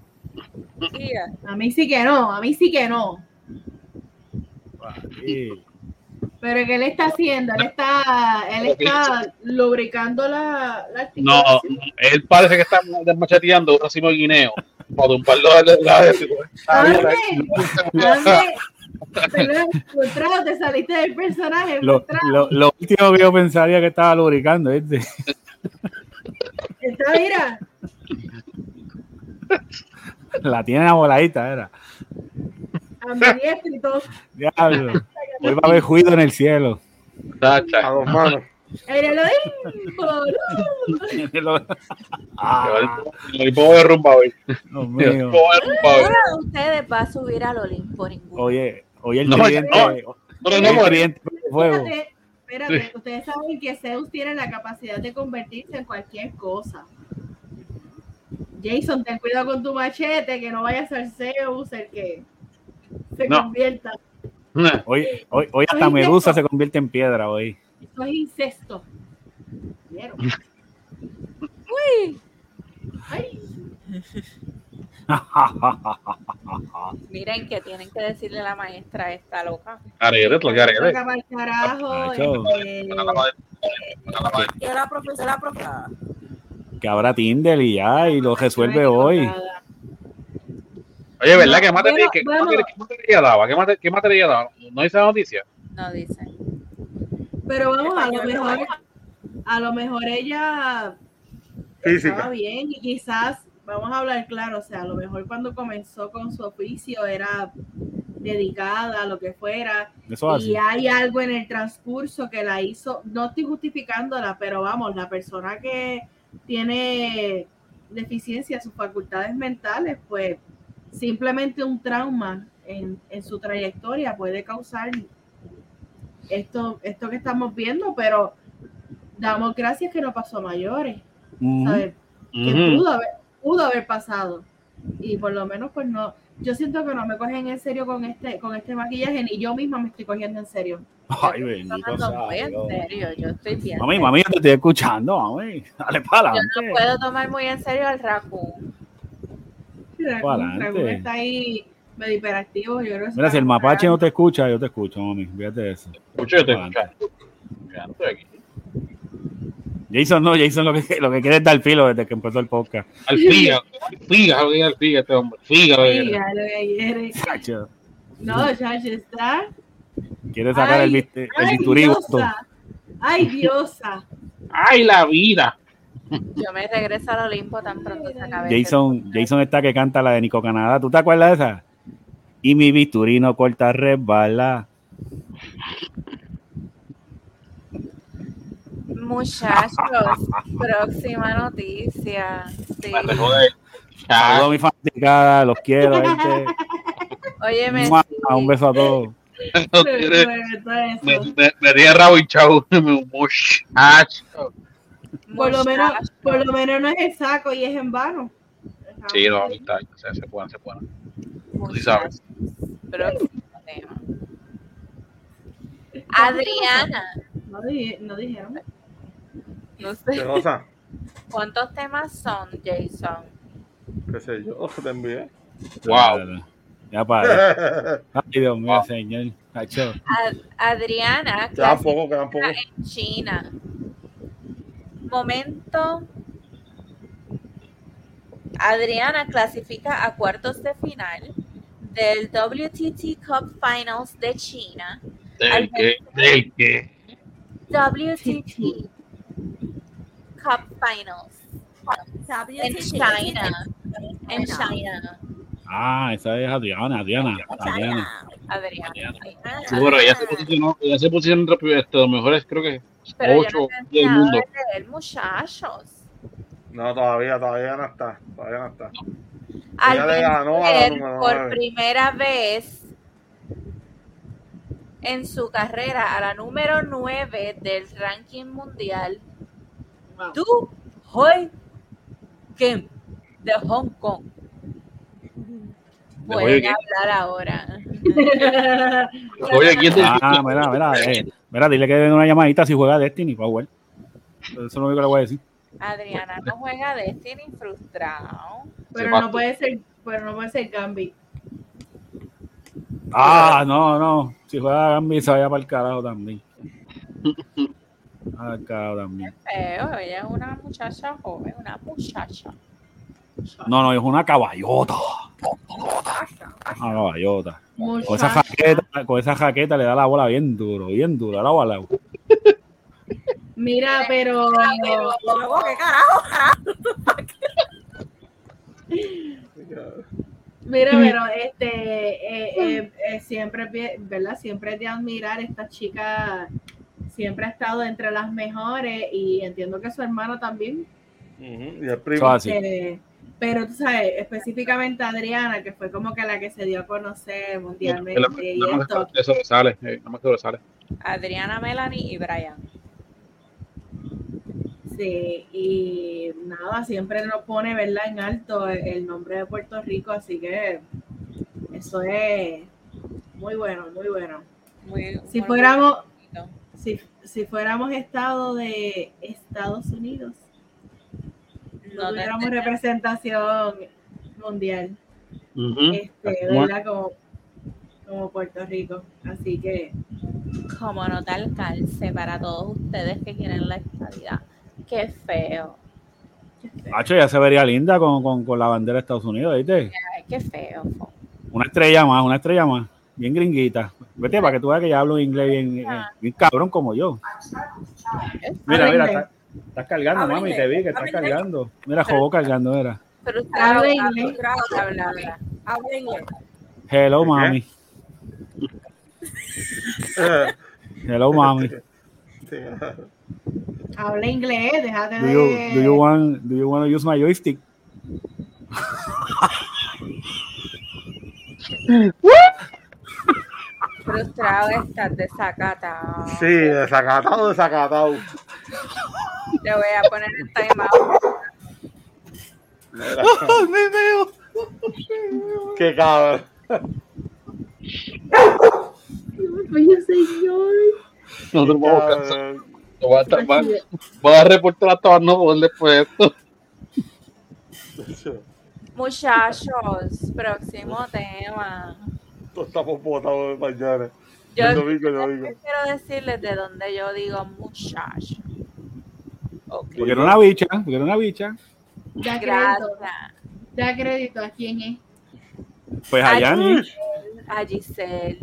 Tía. A mí sí que no, a mí sí que no. Pero ¿qué él está haciendo? Él está, él está lubricando la, la No, él parece que está desmacheteando un racimo de guineo. Tumbarlo de la de Ande, ande. Perdón, Frustrado, te saliste del personaje. Lo, lo, lo último que yo pensaría que estaba lubricando, ¿viste? Está, mira, La tiene voladita, era. Ambidiestro y todo. Diablo. Hoy va a haber juicio en el cielo. A Chacha. dos manos. El Elohim. Ah, El povo de rumba hoy. El mío. ustedes va a subir al Olimpo. Oye, oye el No, tridente. no, No, el no, no, de fuego. Espérate, espérate, ustedes saben que Zeus tiene la capacidad de convertirse en cualquier cosa. Jason, ten cuidado con tu machete, que no vaya a ser Zeus el que se No. convierta. *laughs* Hoy, hoy, hoy hasta Medusa se convierte en piedra hoy. Eso es incesto. ¿Vieron? Ay, *laughs* Miren que tienen que decirle a la maestra esta loca. Garete, lo Nacho. este, Y la profesora, la profesora. que habrá Tinder y ya, y lo resuelve hoy. Oye, ¿verdad? ¿Qué No, materia, bueno, qué, bueno. materia, qué materia daba? ¿Qué, mate- qué materia daba? ¿No dice la noticia? No dicen. Pero vamos, a lo mejor, a lo mejor ella estaba bien y quizás, vamos a hablar claro, o sea, a lo mejor cuando comenzó con su oficio era dedicada a lo que fuera Eso y hay algo en el transcurso que la hizo, no estoy justificándola, pero vamos, la persona que tiene deficiencia, sus facultades mentales, pues simplemente un trauma en, en su trayectoria puede causar esto, esto que estamos viendo, pero damos gracias que no pasó a mayores. ¿sabes? que pudo haber, pudo haber pasado. Y por lo menos, pues no, yo siento que no me cogen en serio con este, con este maquillaje, ni yo misma me estoy cogiendo en serio. Ay, bendito tomando sea muy en serio, yo estoy bien. Mami, mami, yo te estoy escuchando, mami. Dale para Yo no puedo tomar muy en serio al raccoon. Dragón, está ahí medio hiperactivo. Yo creo Mira, si el mapache no te escucha, yo te escucho, mami. Fíjate de eso. Escucho, yo te escucho. Ya, no estoy aquí. Jason no, Jason lo que, lo que quiere es dar filo desde que empezó el podcast. Al figa, figa, lo que al figa este hombre. Figa, lo que quiere. Diga lo que quiere. Chacho, No, chacho, está. Quiere sacar Ay, el, el Ay, bisturivo. diosa. Ay, diosa. ¡Ay, la vida! Yo me regreso al Olimpo tan pronto se acabe. este Jason, Jason está que canta la de Nico Canadá. ¿Tú te acuerdas de esa? Y mi bisturino corta resbala. Muchachos, próxima noticia. Sí. Me. Saludos a mi fanaticada, los quiero, gente. Mua, sí. Un beso a todos. no Me- me-. Me, me, me di rabo hinchado. Me *laughs* muchacho. Por lo menos, por lo menos no es el saco y es en vano. Sí, no, está, se, se puede, se puede. Tú sí sabes. Próximo tema. Adriana, No, di- no dijeron. no ¿Qué sé cosa? cuántos temas son, Jason. ¿Qué sé yo? Te envié. Wow. Ya para. *laughs* Ay, Dios mío, Wow. señor. Ad- Adriana Quedan poco, quedan poco. en China. Momento. Adriana clasifica a cuartos de final del WTT Cup Finals de China. ¿Del qué? ¿Del qué? WTT Cup Finals en China. En China. Ah, esa es Adriana, Adriana. Adriana. Adriana. Sí, bueno, ella se posicionó, ella se posicionó entre este, los mejores, creo que Pero yo ocho no del entendí mundo. él, muchachos. No, todavía, todavía no está. Todavía no está. Al le ganó a la número por nueve. primera vez en su carrera a la número 9 del ranking mundial, Wow. Du Hoi Kim de Hong Kong. Pueden Kim. hablar ahora. *laughs* Oye, ¿quién te Ah, mira, mira, eh, mira, dile que den una llamadita si juega Destiny, jugar. Eso es lo único que le voy a decir. Adriana no juega Destiny frustrado. pero no puede ser, pero no puede ser Gambi. Ah, no, no. Si juega Gambi se vaya para el carajo también. *laughs* Al carajo también. Feo, ella es una muchacha joven, una muchacha. No, no, es una caballota. Una caballota. Con esa jaqueta, con esa jaqueta le da la bola bien duro, bien duro, la bola. Mira, pero Luego, ¿qué carajo? Mira, pero este eh, eh, eh, siempre, ¿verdad? Siempre es de admirar esta chica, siempre ha estado entre las mejores y entiendo que su hermano también. Y el primo. así. Pero tú sabes, específicamente Adriana, que fue como que la que se dio a conocer mundialmente eso le sale, eh, nada más que le sale. Adriana, Melanie y Brian. Sí, y nada, siempre nos pone, ¿verdad? En alto el, el nombre de Puerto Rico, así que eso es muy bueno, muy bueno. Muy, Si muy fuéramos-. Si, si fuéramos estado de Estados Unidos, no No tuviéramos representación mundial, este, Bueno. ¿verdad? Como, como Puerto Rico. Así que como nota al calce para todos ustedes que quieren la estabilidad. Qué feo. Hacho, ya se vería linda con, con, con la bandera de Estados Unidos, ¿viste? Ay, qué feo. fo. Una estrella más, una estrella más. Bien gringuita. Vete para que tú veas que ya hablo inglés bien, bien, bien cabrón como yo. Mira, mira. Estás, cargando, Habla mami, te vi que estás inglés. cargando. Mira, jugó cargando, era. Pero. Habla inglés. Hello, mami. Hello, mami. Habla inglés, déjate Do de... you, do you want, do you want to use my joystick? Frustrado estás desacatado. Sí, desacatado, desacatado. Te voy a poner el timeout. Mira, *laughs* me veo. Qué cabrón. Oye, señor. Nosotros vamos a cansar. Voy a, estar- voy a- voy a reportar no poder después de esto. *laughs* Muchachos, próximo tema. Todos estamos botados de mañana. Yo El domingo, el domingo. quiero decirles de dónde yo digo muchacho. Ok, Porque era una bicha, porque era una bicha. Da crédito. gracias. Da crédito a quién es. Pues allá ni. A Giselle,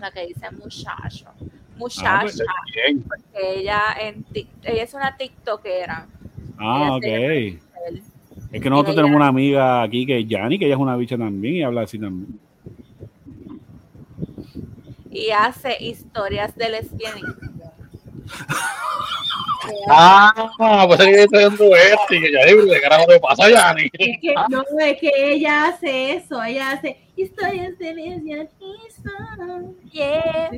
la que dice muchacho. Ah, Muchacha, pues, Bien. porque ella, en ella es una tiktokera. Ah, ok. Giselle. Es que nosotros Ella- tenemos una amiga aquí que es Yani, que ella es una bicha también y habla así también. Y hace historias de lesbianismo. Ah, pues que estoy dando este y que ya digo, ¿qué carajo te pasa, Yanni? Es que, no, es que ella hace eso. Ella hace historias de lesbianismo. Yeah.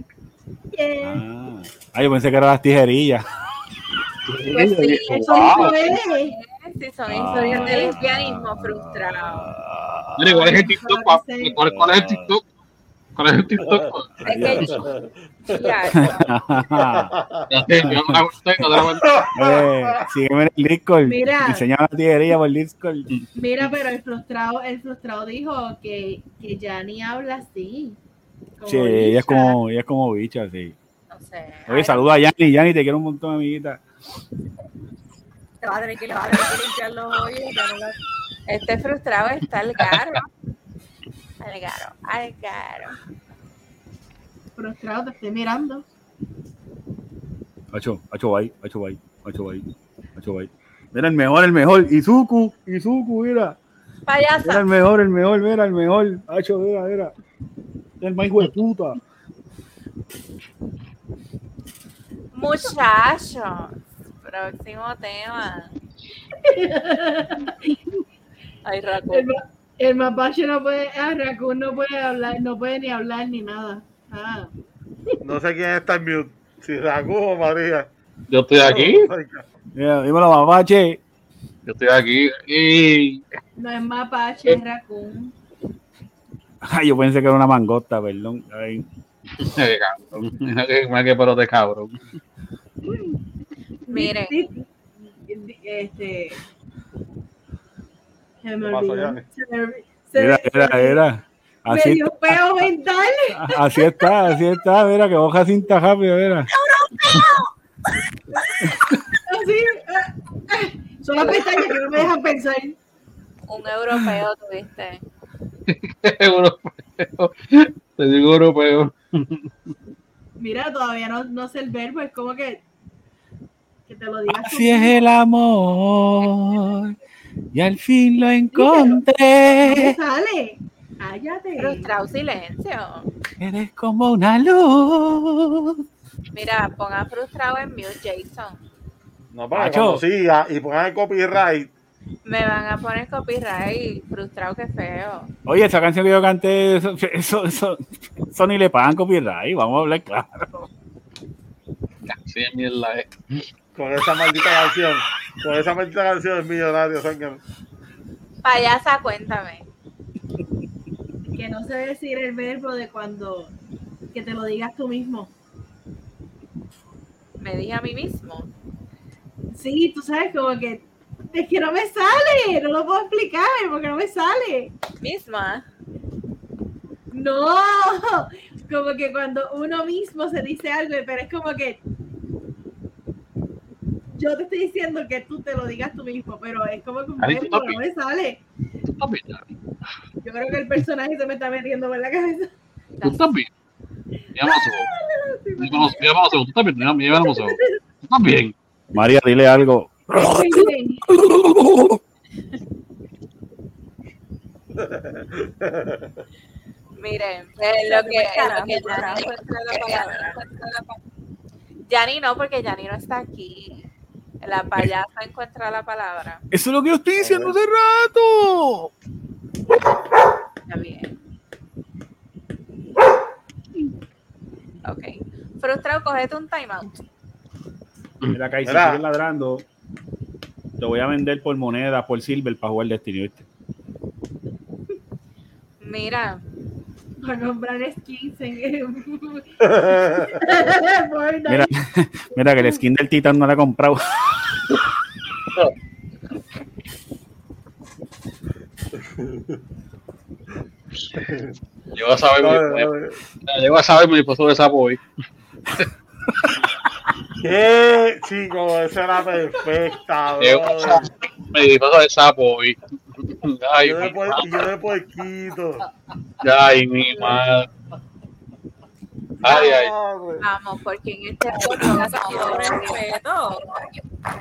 Yeah. Ah. Ah, yo pensé que eran las tijerillas. Pues sí, Eso Wow. es. Sí, son historias de lesbianismo frustrado. Mire, ¿cuál es el TikTok? cuál es el TikTok? ¿Cuál es el TikTok? *laughs* Es que yo- ya, *laughs* Ya sé, yo no la conté, no la conté. eh, sígueme en el Discord. Mira. Enseña la tijería por Discord. Mira, pero el frustrado, el frustrado dijo que, que Yanni habla así. Sí, ella es como, ella es como bicha, sí. no sé. Oye, saluda a Yani. Yani, te quiero un montón, amiguita. Te vas a tener que, le vas a tener que limpiar los hoyos. ya no la- Este frustrado está al garo. Al garo, al garo. Frustrado, te estoy mirando. Hacho, hacho, bye, hacho, bye, hacho, bye, hacho, bye. Mira, el mejor, el mejor. Izuku, Izuku, mira. Mira, Payasa. el mejor, el mejor, mira, el mejor. Hacho, mira, mira. El más hijo de puta. Muchachos. Próximo tema. *laughs* Ay, Raco. El, ma- el mapache no puede, ah, Raccoon no puede hablar, no puede ni hablar ni nada. Ah. No sé quién está en mute. Si Raku o María. Yo estoy aquí, Mira, dímelo, mapache. yo estoy aquí. Y No es mapache, es Raccoon. *laughs* Ay, yo pensé que era una mangota, perdón. Ay. *laughs* *laughs* Mira que, pero de cabrón. Miren. Este. Se me ¿Qué pasó, olvidó. Yanni? Se me, se Mira, me- mira, mira. me Así, dio peo mental. *laughs* así está, así está. Mira, que hoja cinta rápido, mira. *laughs* Así. ah, ah. Son las pestañas que no me dejan pensar. Un europeo tuviste. *laughs* europeo. Te digo europeo. Mira, todavía no, no sé el verbo, es como que. Que te lo digas. tú Así es mismo. el amor. Y al fin lo ¿Qué encontré. sale? Cállate. Frustrado silencio. Eres como una luz. Mira, ponga frustrado en mute, Jason. No, para Macho. cuando siga y pongan el copyright. Me van a poner copyright. Frustrado, que feo. Oye, esa canción que yo canté, eso, eso, eso, eso ni le pagan copyright. Vamos a hablar claro. Sí, mierda. eh. Con esa maldita canción. Con esa maldita canción es millonario. ¿saben Payasa, cuéntame. Que no sé decir el verbo de cuando. Que te lo digas tú mismo. Me dije a mí mismo. Sí, tú sabes, como que. Es que no me sale, no lo puedo explicar porque no me sale. Misma. No, *laughs* como que cuando uno mismo se dice algo, pero es como que yo te estoy diciendo que tú te lo digas tú mismo, pero es como que un también. no me sale. Yo creo que el personaje se me está metiendo por la cabeza. Tú también. Tú también. Tú también. María, dile algo. Miren, eh, lo que, lo que. Yanni no, porque Yanni no está aquí. La payasa encuentra la palabra. Eso es lo que yo estoy diciendo hace rato. Está bien. Ok. Frustrado, cogete un timeout. Mira, acá, si siguen ladrando, lo voy a vender por moneda, por silver, para jugar Destiny, ¿viste? Mira, para comprar skins en. *laughs* Mira, mira que el skin del Titan no la he comprado. Llego a saber, No, mi, no, no. llego a saber mi esposo de sapo hoy. ¿Qué? Chico, esa era perfecta, Llego a saber mi esposo de sapo hoy. Ay, Yo de, mi y yo de puerquito. Ay, mi madre. Ay, ay. Vamos, porque en este podcast, por respeto.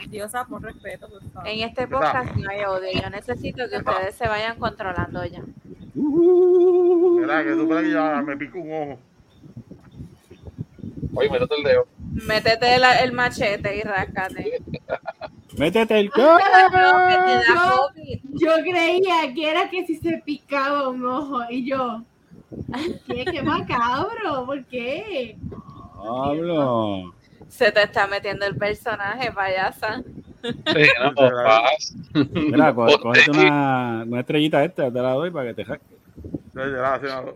Diosa, por respeto, por favor. en este podcast no hay odio. Yo necesito que ustedes se vayan controlando ya. Mira, que tú aquí ya me pico un ojo. Oye, métete el dedo. Métete la- el machete y rascate. *laughs* Métete el *laughs* No, da yo- creía que era que si se picaba un ojo y yo. ¿Qué? ¡Qué macabro! ¿Por qué? Pablo. Se te está metiendo el personaje, payasa. Sí, *laughs* no, paz. Mira, co- cógete una, una estrellita esta, te la doy para que te hago-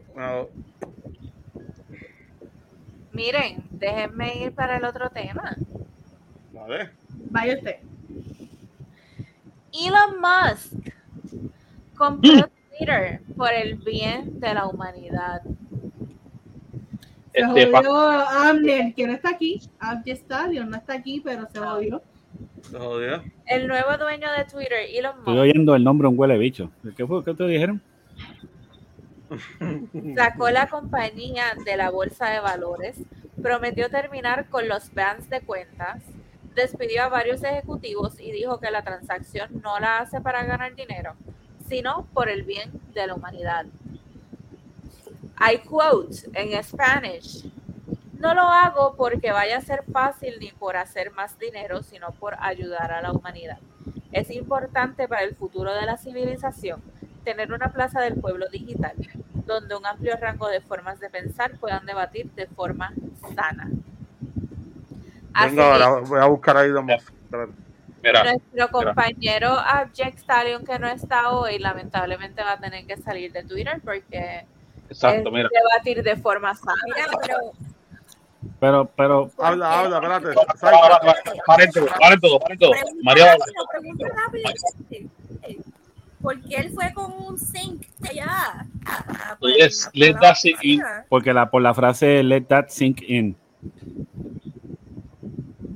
Miren, déjenme ir para el otro tema. Vale. Vaya usted. Elon Musk compró Twitter por el bien de la humanidad. Se Este, jodió Amner, que no está aquí. Abdi Stadium no está aquí, pero se jodió. Se jodió. El nuevo dueño de Twitter, Elon Estoy Musk, oyendo el nombre un huele bicho. ¿Qué fue? ¿Qué te dijeron? *laughs* sacó la compañía de la bolsa de valores, prometió terminar con los bans de cuentas, despidió a varios ejecutivos y dijo que la transacción no la hace para ganar dinero, sino por el bien de la humanidad. I quote en Spanish. No lo hago porque vaya a ser fácil ni por hacer más dinero, sino por ayudar a la humanidad. Es importante para el futuro de la civilización tener una plaza del pueblo digital, donde un amplio rango de formas de pensar puedan debatir de forma sana. Venga, ahora voy a buscar ahí dos más. Espérate. Mira, nuestro compañero Abject Stallion, que no está hoy, lamentablemente va a tener que salir de Twitter porque exacto, es mira. debatir de forma sana. Mira, pero Pero, pero, Habla, habla, espérate. Para, Sai, para, paren todo, paren todo, paren todo. pregunta María, rápido, pregunta rápido. ¿Por qué él fue con un zinc allá? Ah, pues, Yes, la- let la- that sink in. porque la, por la frase let that sink in.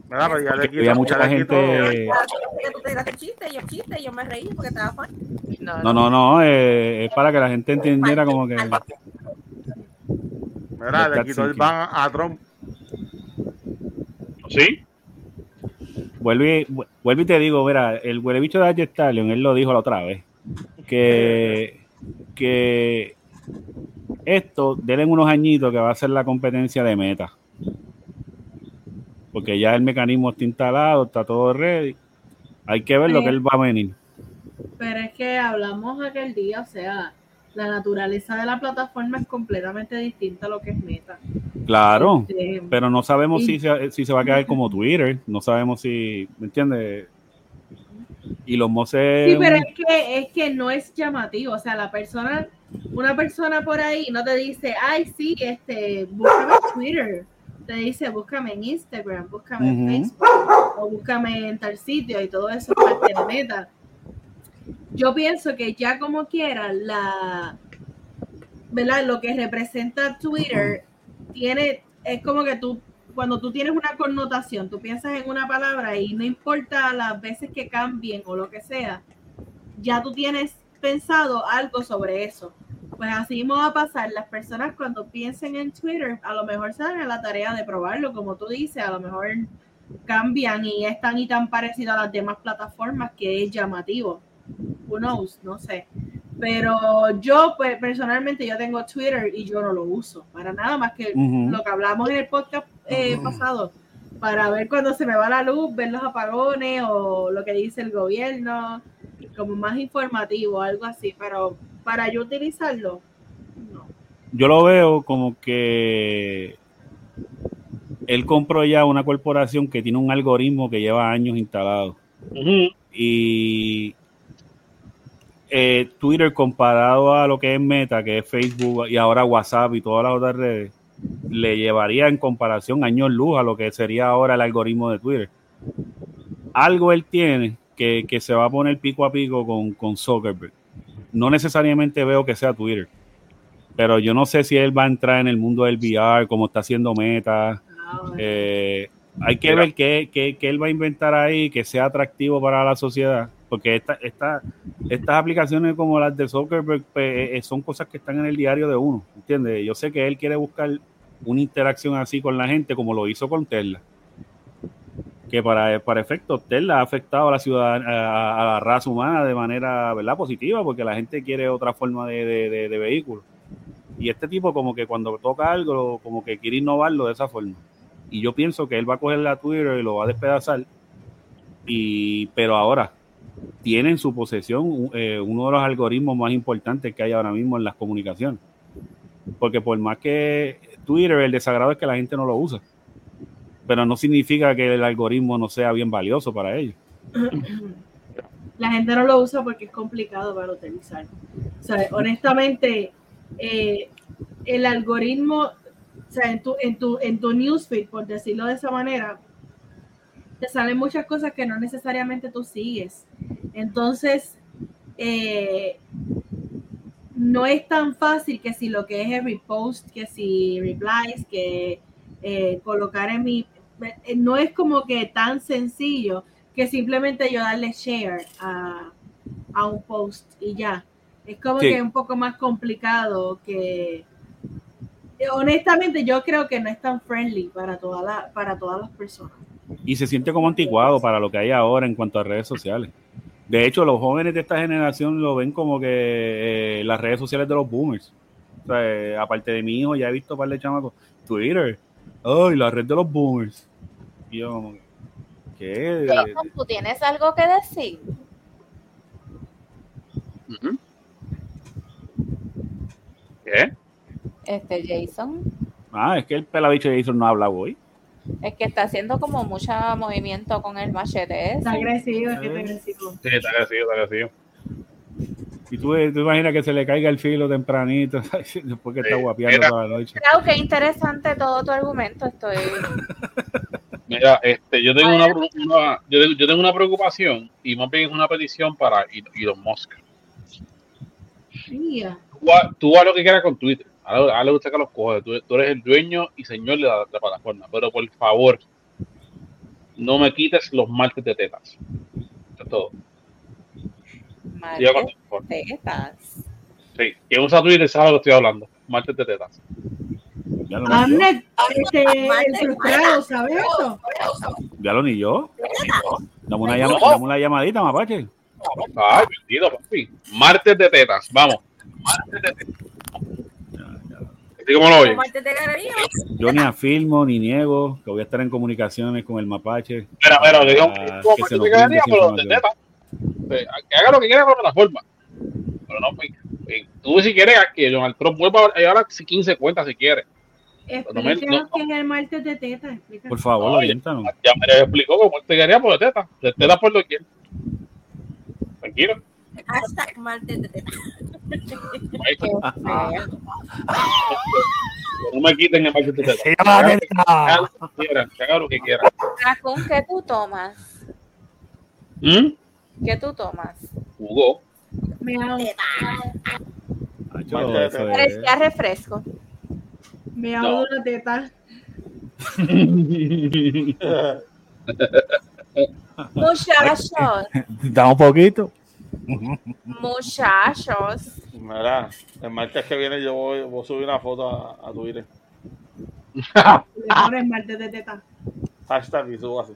Mira, pero ya le quito. Había mucha ya gente. Que tú te tiraste el chiste, y el chiste, y yo me reí porque estaba fun. No, no, no, eh, es para que la gente entendiera como que. Mira, le quitó el ban a Trump. ¿Sí? Vuelvo y, vu- vuelvo y te digo, mira, el huele bicho de Ayer Stallion, él lo dijo la otra vez, que, que esto, denle unos añitos que va a ser la competencia de meta. Porque ya el mecanismo está instalado, está todo ready. Hay que ver lo que él va a venir. Pero es que hablamos aquel día, o sea, la naturaleza de la plataforma es completamente distinta a lo que es Meta. Claro, Este, pero no sabemos Y- si se, si se va a quedar como Twitter, no sabemos si, ¿me entiendes? Y los moses... Sí, pero es que, es que no es llamativo. O sea, la persona, una persona por ahí no te dice, ay, sí, este, búscame Twitter. Te dice, búscame en Instagram, búscame en. Facebook, o búscame en tal sitio, y todo eso es parte de meta. Yo pienso que ya como quiera, la, ¿verdad? Lo que representa Twitter tiene, es como que tú, cuando tú tienes una connotación, tú piensas en una palabra y no importa las veces que cambien o lo que sea, ya tú tienes pensado algo sobre eso. Pues así mismo va a pasar. Las personas cuando piensen en Twitter, a lo mejor se dan a la tarea de probarlo, como tú dices, a lo mejor cambian y es tan y tan parecido a las demás plataformas que es llamativo. Who knows, no sé. Pero yo, pues personalmente, yo tengo Twitter y yo no lo uso para nada más que lo que hablamos en el podcast eh, pasado, para ver cuando se me va la luz, ver los apagones o lo que dice el gobierno, como más informativo, algo así. Pero para yo utilizarlo, no. yo lo veo como que él compró ya una corporación que tiene un algoritmo que lleva años instalado. Y eh, Twitter comparado a lo que es Meta, que es Facebook y ahora WhatsApp y todas las otras redes, le llevaría en comparación años luz a lo que sería ahora el algoritmo de Twitter. Algo él tiene que, que se va a poner pico a pico con, con Zuckerberg. No necesariamente veo que sea Twitter, pero yo no sé si él va a entrar en el mundo del VR como está haciendo Meta. Ah, bueno. Eh, hay que Mira. ver qué, qué- qué él va a inventar ahí que sea atractivo para la sociedad. Porque esta, esta, estas aplicaciones como las de Zuckerberg pues, eh, son cosas que están en el diario de uno. ¿Entiendes? Yo sé que él quiere buscar una interacción así con la gente como lo hizo con Tesla. Que para, para efectos, Tesla ha afectado a la ciudad, a, a la raza humana de manera ¿verdad? positiva, porque la gente quiere otra forma de, de- de- vehículo. Y este tipo como que cuando toca algo, como que quiere innovarlo de esa forma. Y yo pienso que él va a coger la Twitter y lo va a despedazar. Y, pero ahora, tiene en su posesión eh, uno de los algoritmos más importantes que hay ahora mismo en las comunicaciones. Porque por más que Twitter, el desagrado es que la gente no lo usa. Pero no significa que el algoritmo no sea bien valioso para ellos. *laughs* La gente no lo usa porque es complicado para utilizar. O honestamente, eh, el algoritmo, o sea, en tu, en, tu, en tu newsfeed, por decirlo de esa manera, te salen muchas cosas que no necesariamente tú sigues. Entonces, eh, no es tan fácil que si lo que es el repost, que si replies, que eh, colocar en mi... eh, No es como que tan sencillo que simplemente yo darle share a, a un post y ya. Es como Sí. que es un poco más complicado que... eh, Honestamente, yo creo que no es tan friendly para, toda la, para todas las personas. y se siente como anticuado para lo que hay ahora en cuanto a redes sociales. De hecho, los jóvenes de esta generación lo ven como que eh, las redes sociales de los boomers. O sea, eh, aparte de mi hijo, ya he visto un par de chamacos. Twitter, ay, la red de los boomers. Y yo como, ¿qué? Jason, ¿tú tienes algo que decir? ¿Qué? Este Jason, Ah, es que el pelabicho de Jason no habla hoy. es que está haciendo como mucho movimiento con el machete. Está agresivo, es que está Eh. agresivo. Sí, está agresivo, está agresivo. Y tú, tú imaginas que se le caiga el filo tempranito, *laughs* después que está guapeando mira. toda la noche. Creo que interesante todo tu argumento. Estoy. *laughs* Mira, este, yo tengo una, una- yo, tengo- yo tengo una preocupación y más bien es una petición para Elon Musk. Mira, Tú haz, tú haz lo que quieras con Twitter. Haz haz lo que usted que los coge. Tú, tú eres el dueño y señor de la, de la plataforma. Pero por favor, no me quites los martes de tetas. Eso es todo. Martes, informe. tetas. Sí. Quien usa Twitter sabe de lo que estoy hablando. Martes de tetas. Ya lo ni yo. Amnet, este, el frustrado, ¿sabes eso? Ya lo ni yo. Dame una, llama- dame una llamadita, mapache. Ay, bendito, papi. Martes de tetas. Vamos. Martes de tetas. Como lo de galería. Yo ni afirmo ni niego que voy a estar en comunicaciones con el mapache. Mira, mira, le digo, Ah, que se nos de pero de esa tetas. Eh, Que haga lo que quiera con la plataforma. Pero no, pues, eh, tú si quieres que Donald Trump vuelva a llevar a 15 cuentas si quiere. Explícanos es el martes de teta. explícanos. Por favor, oriéntanos. Ya me explicó cómo te quería por de tetas. De tetas por lo que Tranquilo. Hashtag martes de teta. *laughs* No me quiten el martes de. Se llama teta. lo que quieran, que hagan lo que quieran. Raccoon, ¿qué tú tomas? ¿Mm? ¿Qué tú tomas? Eso es- Parecía refresco. No. de una teta. *laughs* Muchachos, Da un poquito. muchachos. Mira, el martes que viene yo voy, voy a subir una foto a, a Twitter. Le pones martes de teta. Hashtag y subo así.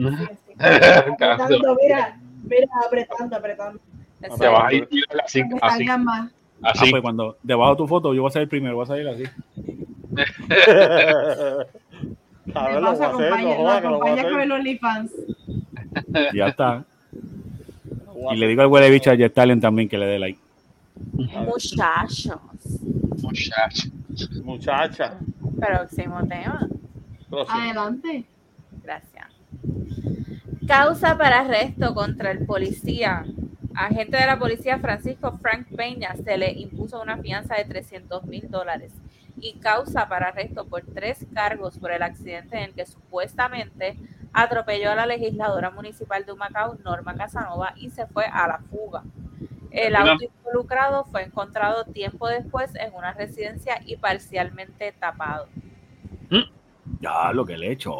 *laughs* Apretando, mira, mira, apretando, apretando. Te vas a es. ir así, así, más. Ah, así. pues cuando debajo de tu foto, yo voy a ser el primero, voy a salir así. *laughs* A ver, lo voy a hacer, no lo jodas que lo voy a acompaña con el OnlyFans. Ya está. Y le digo al huele bicho a Jet Talent también que le dé like. Muchachos. Muchacho. Muchacha. Próximo tema. Próximo. Adelante. Causa para arresto contra el policía. Agente de la policía Francisco Frank Peña se le impuso una fianza de 300 mil dólares y causa para arresto por tres cargos por el accidente en el que supuestamente atropelló a la legisladora municipal de Humacao, Norma Casanova, y se fue a la fuga. El auto involucrado fue encontrado tiempo después en una residencia y parcialmente tapado. Ya, lo que le he hecho.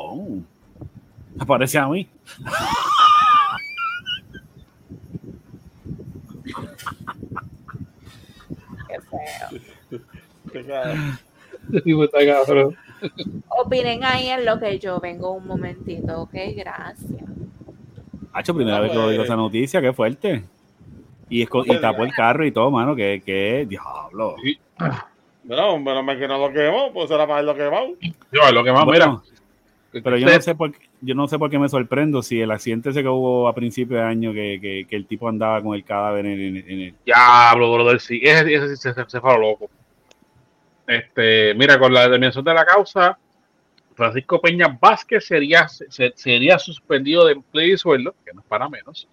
Aparece a mí. Qué feo. Está cabrón. Opinen ahí en lo que yo vengo un momentito, ok, gracias. Hacho, primera vez que oigo esa noticia, qué fuerte. Y, esco- y tapó el carro y todo, mano, que, que diablo. Bueno, menos mal que no lo quemó, pues era para lo quemado. Yo, lo que más, mira. Bueno, pero yo no sé por qué, yo no sé por qué me sorprendo si el accidente ese que hubo a principio de año que, que- el tipo andaba con el cadáver en, en- en el Diablo, brother, sí. Ese, ese sí se, se, fue loco. Este, mira, con la determinación de la causa, Francisco Peña Vázquez sería, se- sería suspendido de empleo y sueldo, que no es para menos,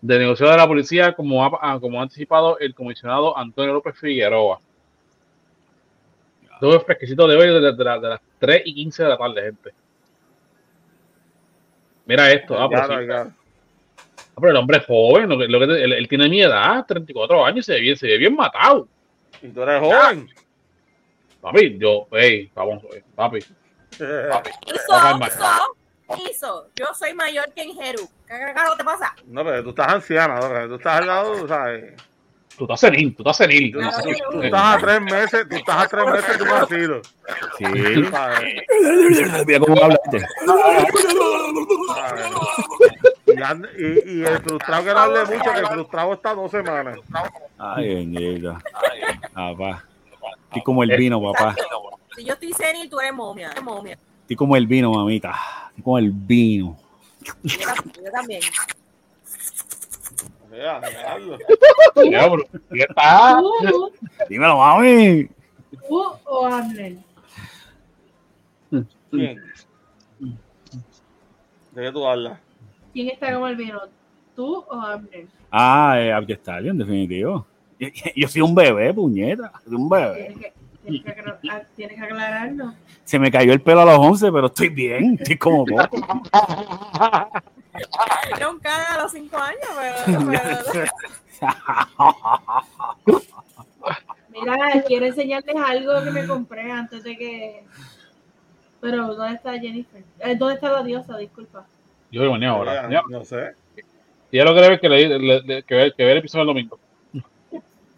de negociado de la policía, como ha, ah, como anticipado el comisionado Antonio López Figueroa. Todo es fresquecito de hoy, de, de de las 3 y 15 de la tarde, gente. Mira esto, ah, pero Ya, sí, ya. Ah, pero el hombre es joven, lo que, lo que- él, él tiene mi edad, 34 años, se ve bien, se ve bien matado. Y tú eres joven. Papi, yo, hey, vamos, papi. *laughs* papi. Hizo, hizo, hizo. Yo soy mayor que en Jeru. ¿Qué carajo te pasa? No, pero tú estás anciana, ¿no? tú estás al lado, ¿sabes? Tú estás senil, tú estás senil. Tú, estás a tres meses, tú estás a tres meses de un asilo. Sí. *laughs* Mira cómo habla. Y, y, y el frustrado que no hable mucho, que el frustrado está dos semanas. Ay, bendito. Papá. Estoy como el vino, papá. Si yo estoy senil, tú eres momia. Eres momia. Estoy como el vino, mamita. Estoy como el vino. Yo, yo también. Vea, está. *laughs* ¿Tú, Dímelo, mami. tú o Abner? ¿Quién? ¿De qué tú hablas? ¿Quién está como el vino? ¿Tú o Abner? Ah, eh, Abdi Stallion, definitivo. Yo soy un bebé, puñeta. Soy un bebé. Tienes que, tienes que, aclar- ah, tienes que aclararlo. Se me cayó el pelo a los 11, pero estoy bien. Estoy como poco. *laughs* *laughs* Era un cara a los 5 años, *laughs* pero. pero- *laughs* Mira, quiero enseñarles algo que me compré antes de que. Pero, ¿dónde está Jennifer? Eh, ¿Dónde está la diosa? Disculpa. Yo voy mañana ahora. Ya, No sé. ya lo que ver que, le, le- le- que, ver, que ver el episodio del domingo.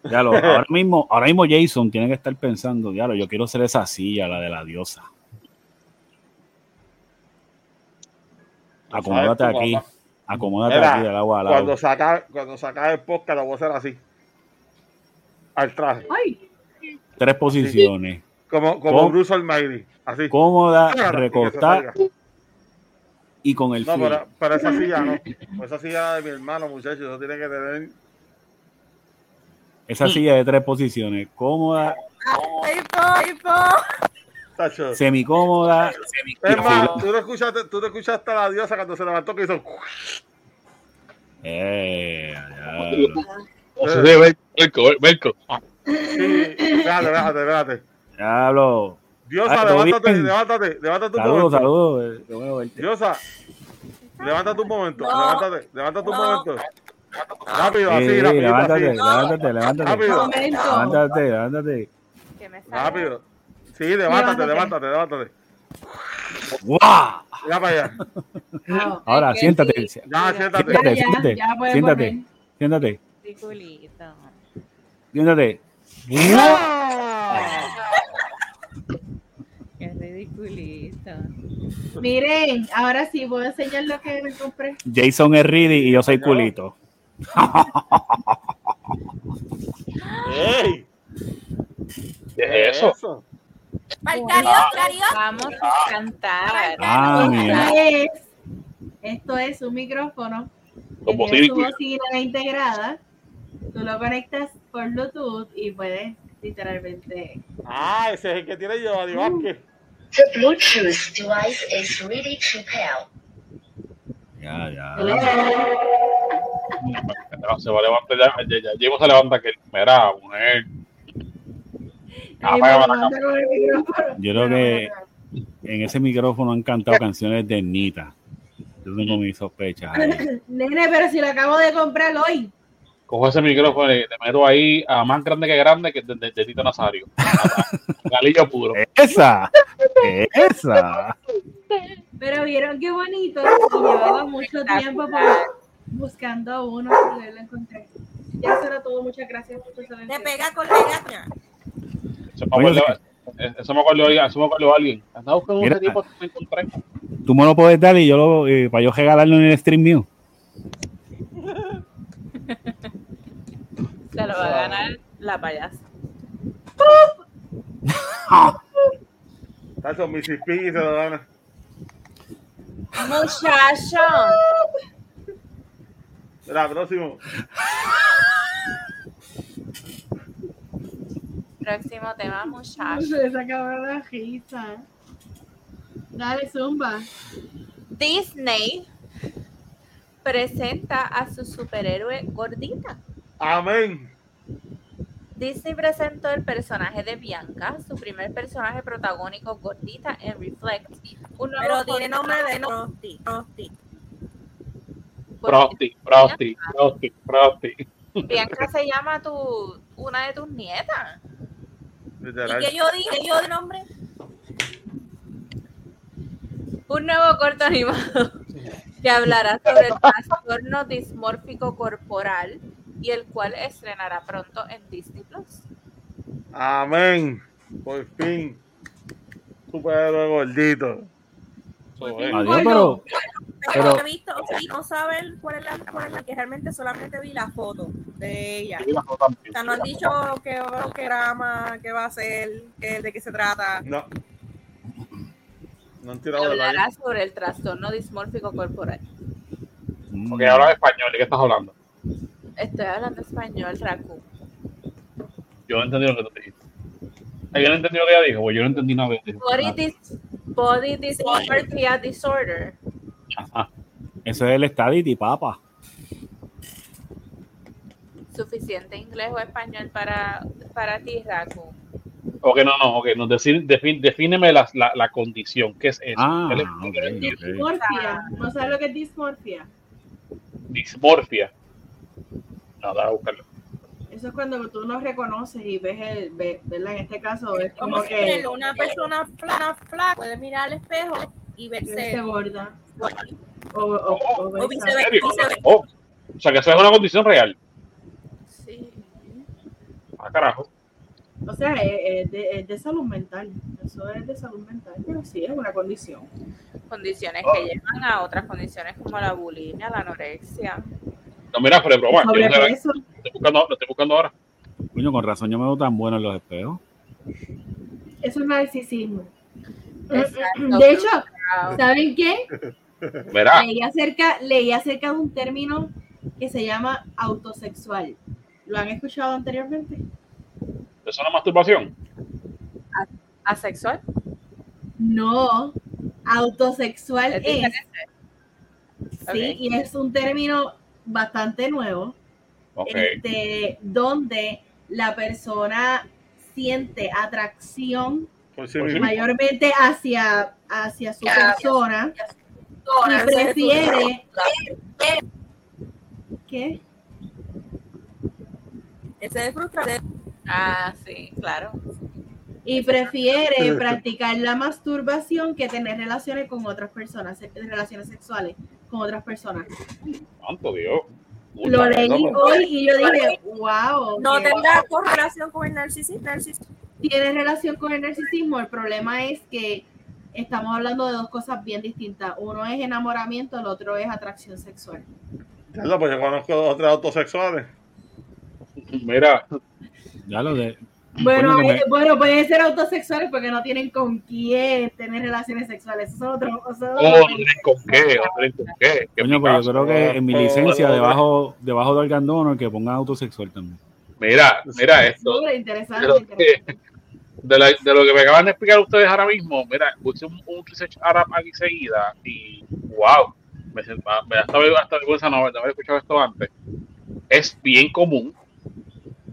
Ya lo, ahora mismo, ahora mismo Jason tiene que estar pensando, ya lo, yo quiero ser esa silla, la de la diosa. Acomódate ¿Sabes tú, aquí, papá? acomódate Mira, aquí del agua al Cuando lado. saca, cuando saca el podcast, lo voy a hacer así. Al traje. ¡Ay! Tres posiciones. Como, como ¿Cómo? Bruce Almighty. Así. Cómoda, recostada y con el No, pero, pero esa silla no. Esa silla de mi hermano, muchachos. Eso tiene que tener. Esa silla de tres posiciones, cómoda, Tipo, tipo. Tacho. semicómoda. Es más, tú no escuchaste, tú no escuchaste a la diosa cuando se levantó que hizo. Eh, diablo. O sea, sí, Belco, Belco. Sí, espérate, espérate, espérate. Diablo. Diosa, Ah, ¿todo levántate, levántate, levántate un Saludos, momento. saludos. eh, bueno verte. Diosa, levántate un momento, No. levántate, levántate un No. momento. Rápido, Sí, así, rápido, levántate, así. levántate, levántate. Rápido. Momento. Levántate, levántate. Que me. Rápido. Sí, levántate, Levántate. levántate, levántate. ¡Guau! Ya para allá. Ah, Ahora, siéntate. sí. Ya, siéntate. Ya, Siéntate, ya, siéntate, ya siéntate. Siéntate, Ridiculito. siéntate. Qué ridiculito. Miren, ahora sí, voy a enseñar lo que me compré. Jason es Reedy y yo soy No. culito. *laughs* ¡Ey! ¿Qué es eso? Karaoke. Vamos a cantar. Ah, mira. Esto es, esto es un micrófono que tiene su bocina. integrada. Tú lo conectas por Bluetooth y puedes literalmente. Ah, ese es el que tiene yo, Adi Vázquez. The Bluetooth device is ready to pair. Ya, ya. *laughs* Se va a levantar ya, ya, ya, Diego se levanta que mira, mujer. Y Apaga me la levanta con el micrófono. Yo creo que en ese micrófono han cantado *laughs* canciones de Nita. Yo tengo mis sospechas. ahí. *laughs* Nene, pero si lo acabo de comprar hoy. Cojo ese micrófono y le meto ahí a más grande que grande que de, de, de Tito Nazario. *laughs* Galillo puro. ¡Esa! ¡Esa! Pero vieron qué bonito. Y llevaba mucho tiempo buscando uno y lo encontré. Ya eso era todo. Muchas gracias por tu Te pega con la gaña. Eso me acuerdo, eso me acuerdo, eso me acuerdo de alguien. Andaba buscando Mira. un tipo que me encontré. Tú me lo puedes dar y yo lo, eh, para yo regalarlo en el stream mío. Se lo va a ganar la payasa. Tacho, Mississippi se lo gana. Muchacho. Mira, próximo. Próximo tema, muchacho. Se sacaba la risa. Dale, zumba. Disney presenta a su superhéroe gordita. Amén. Disney presentó el personaje de Bianca, su primer personaje protagónico gordita en Reflect. Un nuevo Pero tiene nombre de Prosti. Prosti, prosti, prosti, prosti. Bianca se llama tu, una de tus nietas. ¿Y qué yo dije? yo de nombre? Un nuevo corto animado que hablará sobre el trastorno dismórfico corporal y el cual estrenará pronto en Disney Plus. Amén. Por fin. Superhéroe gordito. Eso es. Adiós, pero Pero, Pero- no he visto, o sea, no saben cuál es la, cuál es la que realmente solamente vi la foto de ella. O sea, no han dicho qué qué drama, qué va a ser, qué- de qué se trata. No. No han tirado de la sobre el trastorno dismórfico corporal. mm, Porque hablas español, ¿de qué estás hablando? Estoy hablando español, Raku. Yo entendí lo que tú dijiste. Ah, Yo no entendí lo que ella dijo, pues yo no entendí nada. Body, dis- body dysmorphia disorder. Ajá. eso es el estadity, papa. Suficiente inglés o español para, para ti, Raku. Ok, no, no, ok, no, decir, defin- defíneme la, la, la condición, ¿qué es eso? Ah, ¿Qué es ok, ok. Dismorfia. ¿No sabes lo que es dismorfia? Dismorfia. No, déjame buscarlo. Eso es cuando tú no reconoces y ves el, ve- ¿verdad? En este caso es Como como que una persona flaca, flaca puede mirar al espejo y se verse. gorda. O, o, o O obesa. ¿En viceversa. Oh, o sea, que eso es una condición real. Sí. Ah, carajo. O sea, es, es de, es de salud mental. Eso es de salud mental, pero sí es una condición. Condiciones Oh. que llevan a otras condiciones como la bulimia, la anorexia. No, mira, pero broma, yo no Sobrepeso. Estoy buscando, lo estoy buscando ahora. Coño, con razón yo me veo tan bueno en los espejos. Eso es narcisismo. Exacto. De hecho. ¿saben qué? Verá, Leí acerca, leí acerca de un término que se llama autosexual. ¿Lo han escuchado anteriormente? eso es una masturbación. ¿Asexual? No, autosexual Es sí, y es un término bastante nuevo, Ok. este, donde la persona siente atracción sí mayormente hacia, hacia su persona y prefiere ¿qué? Ese es frustrante. Ah, sí, claro. y prefiere practicar la masturbación que tener relaciones con otras personas, relaciones sexuales con otras personas. Santo Dios. Lo leí hoy y yo dije, wow, No tendrá correlación con el narcisismo. tiene relación con el narcisismo. El problema es que estamos hablando de dos cosas bien distintas. Uno es enamoramiento, el otro es atracción sexual. Ya lo, pues yo conozco dos o tres autosexuales. Mira, Ya lo de. Bueno, que eh, bueno, pueden ser autosexuales porque no tienen con quién tener relaciones sexuales. Eso es otro. eso es otro oh, con qué, con qué. Qué Coño, pues yo creo que en mi licencia, oh, debajo, debajo del gandono, que pongan autosexual también. Mira, mira esto. Súper interesante, Pero interesante. de, la- de lo que me acaban de explicar ustedes ahora mismo, mira, puse un, un research Arab aquí seguida y wow, me, me da hasta, hasta vergüenza no, haber escuchado esto antes. Es bien común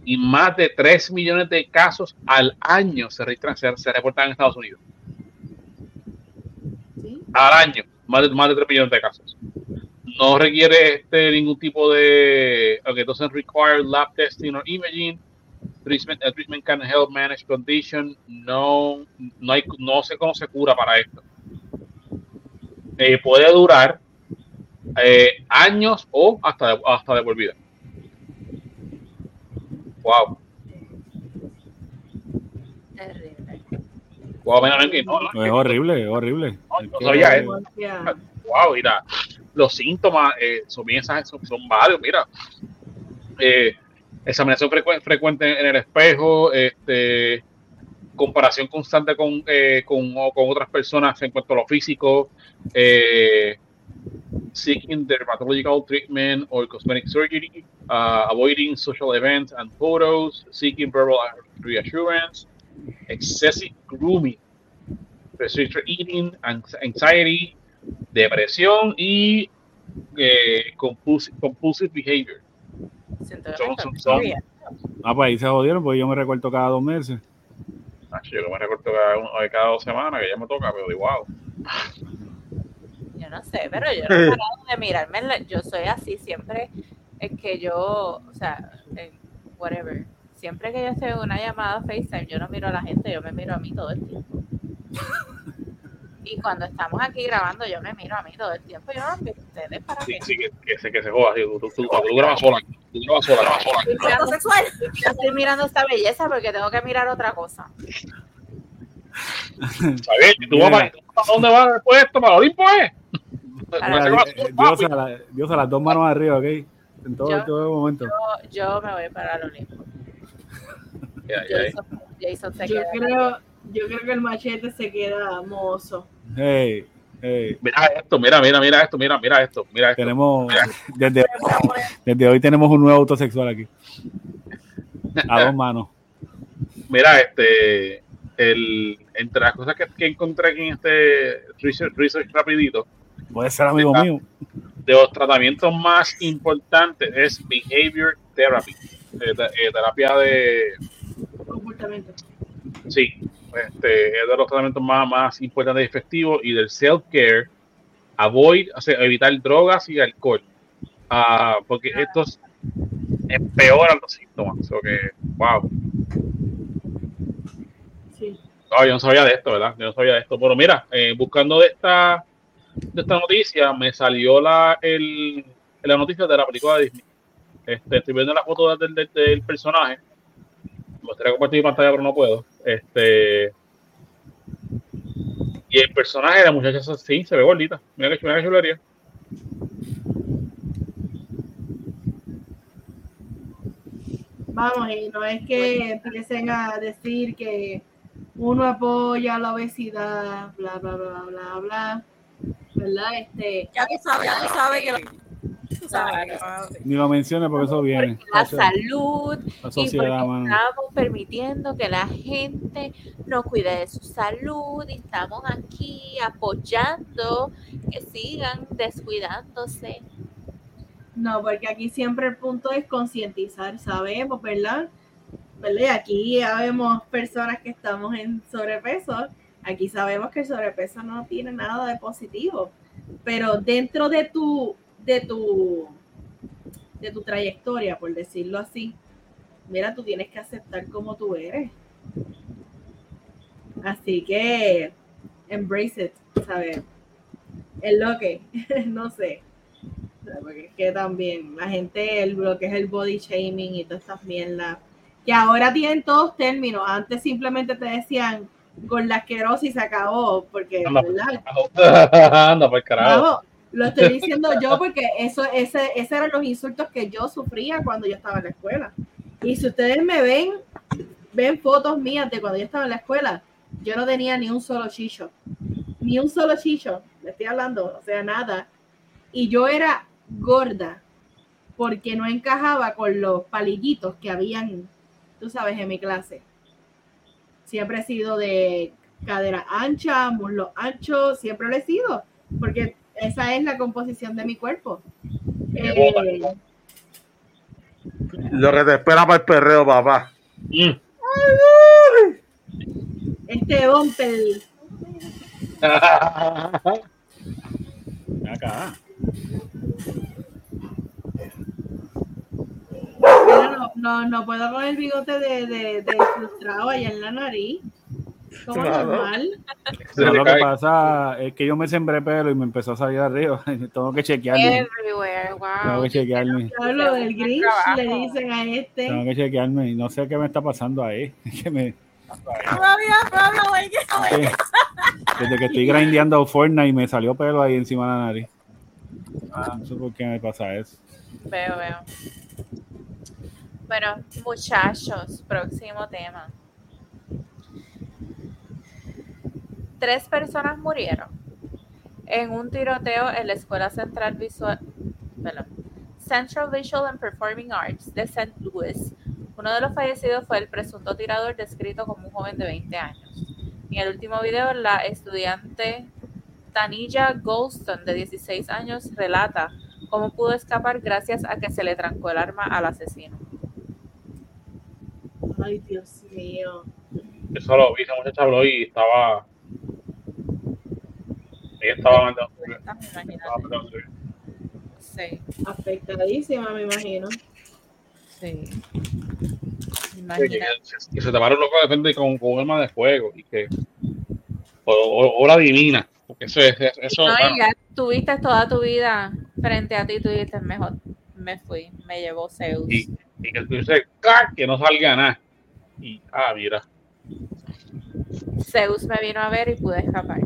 y más de 3 millones de casos al año se, registran, se, se reportan en Estados Unidos. ¿sí? Al año, más de, más de 3 millones de casos. No requiere este, ningún tipo de. Okay, doesn't require lab testing or imaging. Treatment, uh, treatment can help manage condition. No, no, hay, no sé cómo se cura para esto. Eh, puede durar eh, años o hasta hasta de por vida. Wow. Terrible. Wow, mira, no, no, Es horrible, es horrible. No, sabía eso. Wow, mira, los síntomas eh, son bien son, son varios, mira. Eh, examinación frecu- frecuente en el espejo, este, comparación constante con, eh, con, con otras personas en cuanto a lo físico, eh, seeking dermatological treatment or cosmetic surgery, uh, avoiding social events and photos, seeking verbal reassurance, excessive grooming, restricted eating, anx- anxiety, depresión y eh, compulsive, compulsive behavior. Son- son-. Ah, pues ahí se jodieron, porque yo me recuerdo cada dos meses. Ah, yo me recuerdo cada, cada dos semanas que ya me toca, pero digo, wow. No sé, pero yo no he *laughs* parado de mirarme. en la- Yo soy así siempre. Es que yo, o sea, en whatever. Siempre que yo estoy en una llamada FaceTime, yo no miro a la gente, yo me miro a mí todo el tiempo. *laughs* Y cuando estamos aquí grabando, yo me miro a mí todo el tiempo. Yo no miro a ustedes para Sí, qué. sí, que, que, se, que se joda. sí, Tú, tú, tú, tú grabas sola. Tú grabas sola, grabas sola. Estoy mirando, sexual. yo estoy mirando esta belleza porque tengo que mirar otra cosa. ¿Sabes? ¿Y tú vas para, tú vas para dónde vas después de esto? ¿Para Olimpo, eh? Dios, a la- Dios a las dos manos arriba, ¿ok? En todo, Yo- todo momento. Yo, yo me voy para. Jason, Jason se Yo queda. creo, yo creo que el machete se queda mozo. Hey, hey, Mira esto, mira, mira, mira esto, mira, mira esto, mira esto. tenemos, desde, desde hoy tenemos un nuevo autosexual aquí. A dos manos. Mira, este, el, entre las cosas que, que encontré aquí en este research, research rapidito, Puede ser amigo Ah. mío. de los tratamientos más importantes es behavior therapy, eh, eh, terapia de, Comportamiento. sí, este, es de los tratamientos más, más importantes y efectivos y del self-care, avoid, o sea, evitar drogas y alcohol, Ah, porque estos empeoran los síntomas, o que, wow, Sí. No, yo no sabía de esto, ¿verdad? Yo no sabía de esto. Pero mira, eh, buscando de esta, de esta noticia, me salió la, el, la noticia de la película de Disney. Este, estoy viendo la foto del, del, del personaje. Me gustaría compartir pantalla, pero no puedo. Este, y el personaje de la muchacha sí, se ve gordita. Mira que, mira qué chulería. Vamos, y no es que empiecen a decir que uno apoya la obesidad, bla, bla, bla, bla, bla. ¿Verdad? Este, Ya tú sabes, ya tú sabes que lo- sabes Ni lo menciona porque eso viene. La salud La y porque sociedad, mano. estamos permitiendo que la gente no cuide de su salud y estamos aquí apoyando que sigan descuidándose. no, porque aquí siempre el punto es concientizar, sabemos, ¿verdad? ¿Verdad? Y Aquí ya vemos personas que estamos en sobrepeso. Aquí sabemos que el sobrepeso no tiene nada de positivo. Pero dentro de tu, de tu, de tu trayectoria, por decirlo así, mira, tú tienes que aceptar como tú eres. Así que embrace it, ¿sabes? Es lo que, *laughs* no sé. Porque es que también la gente, el, lo que es el body shaming y todas estas mierdas, que ahora tienen todos términos. Antes simplemente te decían gorda y se acabó, porque, Anda, ¿verdad? *laughs* Por carajo. Lo estoy diciendo yo porque eso, ese, ese eran los insultos que yo sufría cuando yo estaba en la escuela. Y si ustedes me ven, ven fotos mías de cuando yo estaba en la escuela, yo no tenía ni un solo chicho. Ni un solo chicho, le estoy hablando, o sea, nada. Y yo era gorda porque no encajaba con los palillitos que habían, tú sabes, en mi clase. Siempre he sido de cadera ancha, muslo ancho, siempre lo he sido, porque esa es la composición de mi cuerpo. Eh, Lo que te espera para el perreo, papá. Mm. este bumper, *laughs* Acá. Mira, no, no, puedo con el bigote de, de, de frustrado allá en la nariz. Como Claro. normal. No, lo que pasa es que yo me sembré pelo y me empezó a salir arriba. *laughs* Tengo que chequearme. Everywhere, Tengo wow. que chequearme. Claro, lo del Grinch Trabajo. le dicen a este. Tengo que chequearme. y No sé qué me está pasando ahí. *laughs* Que me, Todavía, todavía, güey, que- que- desde que estoy grindeando Fortnite me salió pelo ahí encima de la nariz. Ah, no sé por qué me pasa eso. Veo, veo. Bueno, muchachos, próximo tema. Tres personas murieron en un tiroteo en la Escuela Central Visual, Central Visual and Performing Arts de St. Louis. Uno de los fallecidos fue el presunto tirador descrito como un joven de 20 años. En el último video, la estudiante Tanilla Goldstone, de 16 años, relata cómo pudo escapar gracias a que se le trancó el arma al asesino. Ay, Dios mío. Eso lo vi, esa muchacha habló y estaba. Ella estaba mandando. Sí, Afectadísima, me imagino. sí. que, Imagínate. que se un loco de repente con, con un arma de fuego y que. O, o- obra divina. Porque eso es. Eso, No, bueno, y ya tuviste toda tu vida frente a ti y tú dijiste, mejor me fui, me llevó Zeus. y, y que tú dices, que no salga nada. Y, ah, mira. Zeus me vino a ver y pude escapar.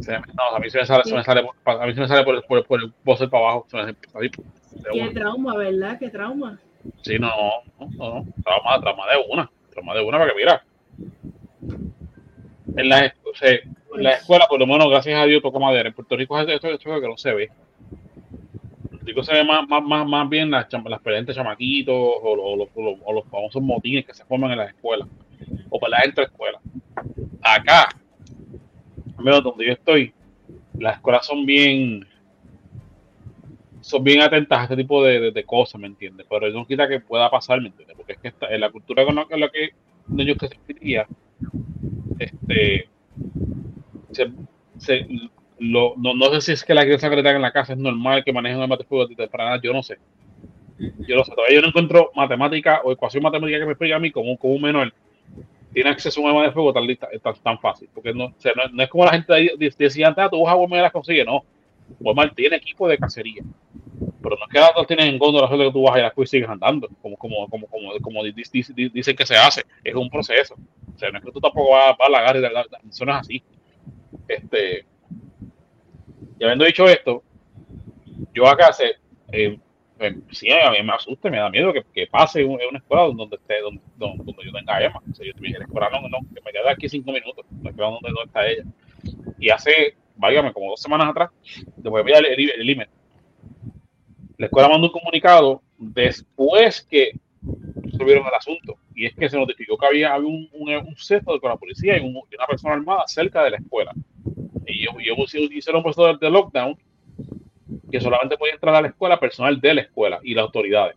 Se me- no, a mí se me sale, se me sale, por, a mí se me sale por, el- por, el- por el buzzer para abajo. Se me sale ahí, de Qué una. trauma, ¿verdad? Qué trauma. Sí, no, no, no, no. Trauma, trauma de una. Trauma de una para que mira. En la, o sea, en la escuela, por lo menos, gracias a Dios, toco madera. En Puerto Rico esto, esto, esto que no se ve. Rico se ve más, más, más, más bien las, las peleas chamaquitos o, o o o los famosos motines que se forman en las escuelas. O peleas entre escuelas. Acá, donde yo estoy, las escuelas son bien son bien atentas a este tipo de, de- de cosas, ¿me entiendes? Pero eso no quita que pueda pasar, ¿me entiendes? Porque es que en la cultura con la, con la que ellos que se este, se- lo- no, no sé si es que la crianza que le dan en la casa es normal que manejen un arma de fuego de temprana, yo no sé. Yo no sé, todavía yo no encuentro matemática o ecuación matemática que me explique a mí como, como un menor tiene acceso a un arma de fuego tan, tan, tan fácil. Porque no, o sea, no, no es como la gente decía antes, ah, tú vas a Walmart y las consigues, no. Walmart tiene equipo de cacería. Pero no es que las dos tienen en góndola solo que tú vas y las y sigues andando, como, como, como, como, como di- di- di- dicen que se hace. Es un proceso. O sea, no es que tú tampoco vas, vas a la agarrar y la- la- la- eso no es así. Este, y habiendo dicho esto, yo acá se, eh, eh, sí, a mí me asusta, me da miedo que, que pase en una escuela donde esté, donde, donde, donde yo tenga Emma. O sea, yo estuviera en la escuela, no, no, que me quede aquí cinco minutos, la donde no está ella. Y hace, váyame, como dos semanas atrás, después voy al el, el email. La escuela mandó un comunicado después que resolvieron el asunto. Y es que se notificó que había, había un, un, un cesto con la policía y, un- y una persona armada cerca de la escuela. Y ellos, ellos hicieron un proceso de, lockdown que solamente podía entrar a la escuela personal de la escuela y las autoridades.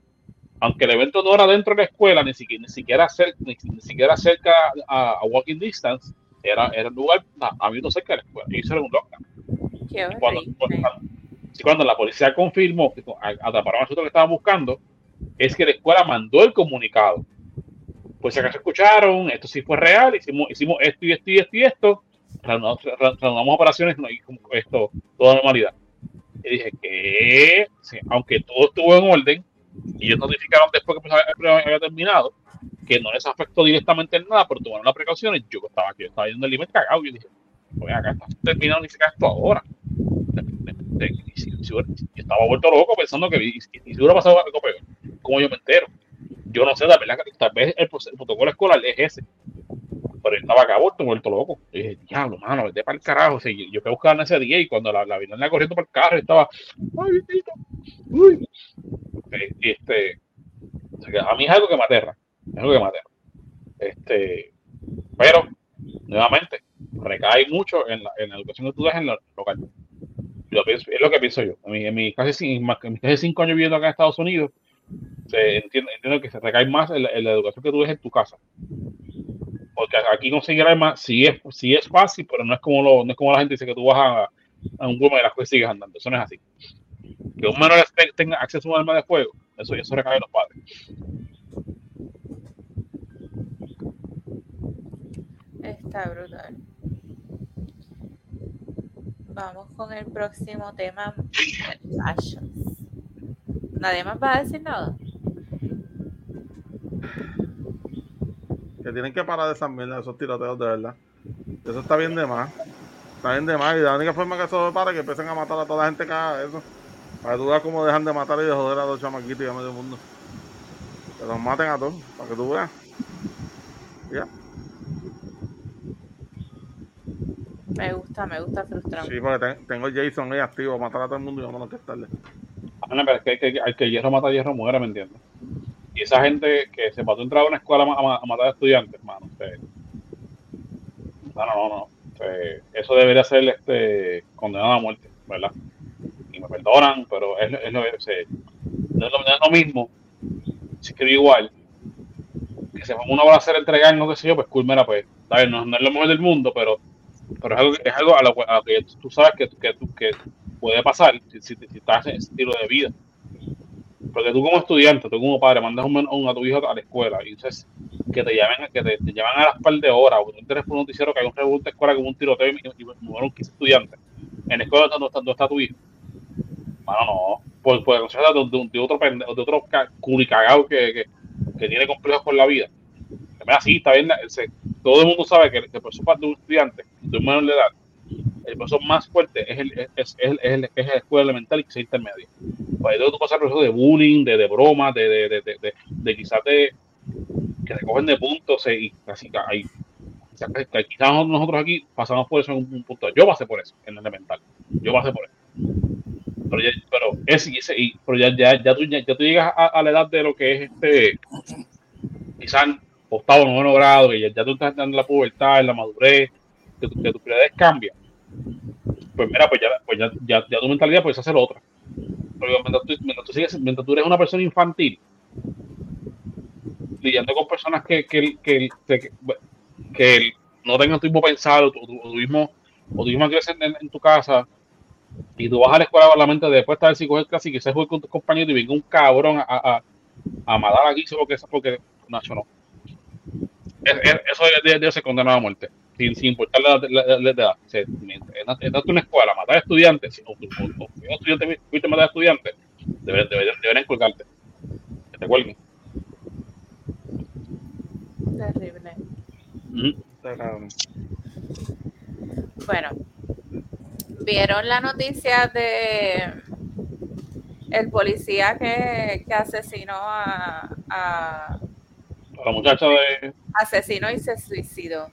Aunque el evento no era dentro de la escuela, ni siquiera, ni siquiera, cerca, ni, ni siquiera cerca a, a walking distance, era, era un lugar minutos cerca de la escuela. Y hicieron un lockdown. Y cuando, cuando, cuando la policía confirmó que atraparon a nosotros que estaban buscando, es que la escuela mandó el comunicado. Pues si acaso escucharon, esto sí fue real, hicimos, hicimos esto y esto y esto y esto, reanudamos, operaciones no, y como esto, toda normalidad. Y dije que, sí, aunque todo estuvo en orden, y ellos notificaron después que había, terminado, que no les afectó directamente en nada, pero tomaron las precauciones, yo estaba aquí, yo estaba yendo el límite cagado, yo dije, oye, acá está terminado ni siquiera esto ahora. Yo estaba vuelto loco pensando que y, y si hubiera pasado algo peor, como yo me entero. Yo no sé, verdad, que tal vez el, el protocolo escolar es ese. Pero estaba acá vuelto, vuelto loco. Y dije, diablo, mano, vete para el carajo. O yo, fui a buscar en ese día y cuando la, la vi la corriendo por el carro, estaba, ay, bendito, uy. Este, a mí es algo que me aterra. Es algo que me aterra. Este, Pero, nuevamente, recae mucho en la, en la educación que tú das en la local. Es lo que pienso yo. En, mi, en, mi casi, cinco años viviendo acá en Estados Unidos, se entiendo que se recae más en la, en la educación que tú des en tu casa. Porque aquí conseguir armas sí es, sí es fácil, pero no es como lo, no es como la gente dice que tú vas a, a un Walmart y las cosas sigues andando. Eso no es así. Que un menor te- tenga acceso a un arma de fuego, eso, eso recae en los padres. Está brutal. Vamos con el próximo tema. Nadie más va a decir nada. Que tienen que parar de esas mierdas, esos tiroteos de verdad. Eso está bien de más. Está bien de más. Y la única forma que eso para es que empiecen a matar a toda la gente que haga eso. Para que tú veas cómo dejan de matar y de joder a los chamaquitos y a medio mundo. Que los maten a todos, para que tú veas. Ya. Me gusta, me gusta frustrarme. Sí, porque ten- tengo Jason ahí activo, matar a todo el mundo y que es tarde. Ah, no, pero es que, que, que, al que hierro mata, hierro muere, ¿me entiendes? Y esa gente que se mató a entrar a una escuela a, ma- a ma- a matar a estudiantes, hermano. este, no, no, no, eso debería ser este, condenado a muerte, ¿verdad? Y me perdonan, pero es, es, lo, es, es lo, lo mismo. Si igual, que se ponga una balacera entre gang, no qué sé yo, pues cool, mira, pues, bien, no, es lo mejor del mundo, pero, pero es algo, es algo a, lo, a lo que tú sabes que, que, que puede pasar si, si, si estás en ese estilo de vida. Porque tú como estudiante, tú como padre, mandas un, un- a tu hijo a la escuela y dices que te llamen, que te, te llaman a las par de horas, o tú entres por un noticiero que hay un revuelto de escuela con un tiroteo y, y, murieron 15 estudiantes. En la escuela donde está, está tu hijo. Bueno, no. Por, por el de, de, otro pendejo, de otro ca- culicagao que, que, que tiene complejos con la vida. Mira, sí, está bien. se- todo el mundo sabe que, que por su parte de un estudiante, de un menor de edad, el profesor más fuerte es, el, es, es, es, el- es la escuela elemental y que sea intermedia. Pues ahí tú pasas proceso de bullying, de, de bromas, de, de, de, de, quizás de, que te cogen de puntos y que hay. quizás nosotros aquí pasamos por eso en un punto. Yo pasé por eso en el elemental. Yo pasé por eso. Pero, ya, pero, ese- y- pero ya, ya, ya, tú, ya, ya tú llegas a, la edad de lo que es este, quizás octavo noveno grado, que ya, ya tú estás dando la pubertad, en la madurez, que, tu- que tus prioridades cambian. Pues mira, pues ya, pues ya, ya, tu mentalidad puedes hacer otra. Porque mientras tú, mientras tú eres una persona infantil, lidiando con personas que, que, que, que, no tengan tu mismo pensado, tu, tu, mismo, o tu misma crecen en, tu casa, y tú vas a la escuela con la mente de después estar si coger clase y se juegue con tus compañeros y venga un cabrón a, a, a matar aquí solo que porque Nacho no. Es- es- eso debe, debe ser condenado a muerte, sin, sin importar la, la, la- la edad. O sea, Entras en una escuela a matar estudiantes, o, o, o un estudiante fuiste a matar estudiantes, deberían, deberían, deberían colgarte. Que te cuelguen. Terrible. Cabrón. Bueno, ¿vieron la noticia de el policía que, que asesinó a, a- La muchacha de. asesinó y se suicidó?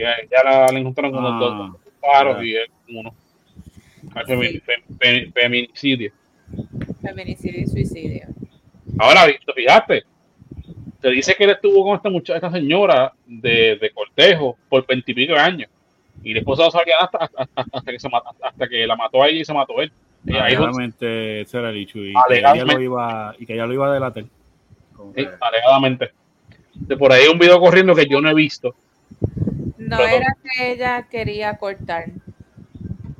Ya, ya la, la encontraron con Ah, dos, dos paros y es uno. Femi- fem- fem- Feminicidio. Feminicidio y suicidio. Ahora, ¿te fijaste? Se dice que él estuvo con esta muchacha, esta señora de, de cortejo por veintipico años. Y después no sabía hasta, hasta, que se hasta que la mató a ella y se mató él. Y ahí Alegadamente ese era el hecho y que ella lo iba y que ella lo iba a delatar. Sí, alegadamente. De por ahí hay un video corriendo que yo no he visto. No Pero- era que ella quería cortar.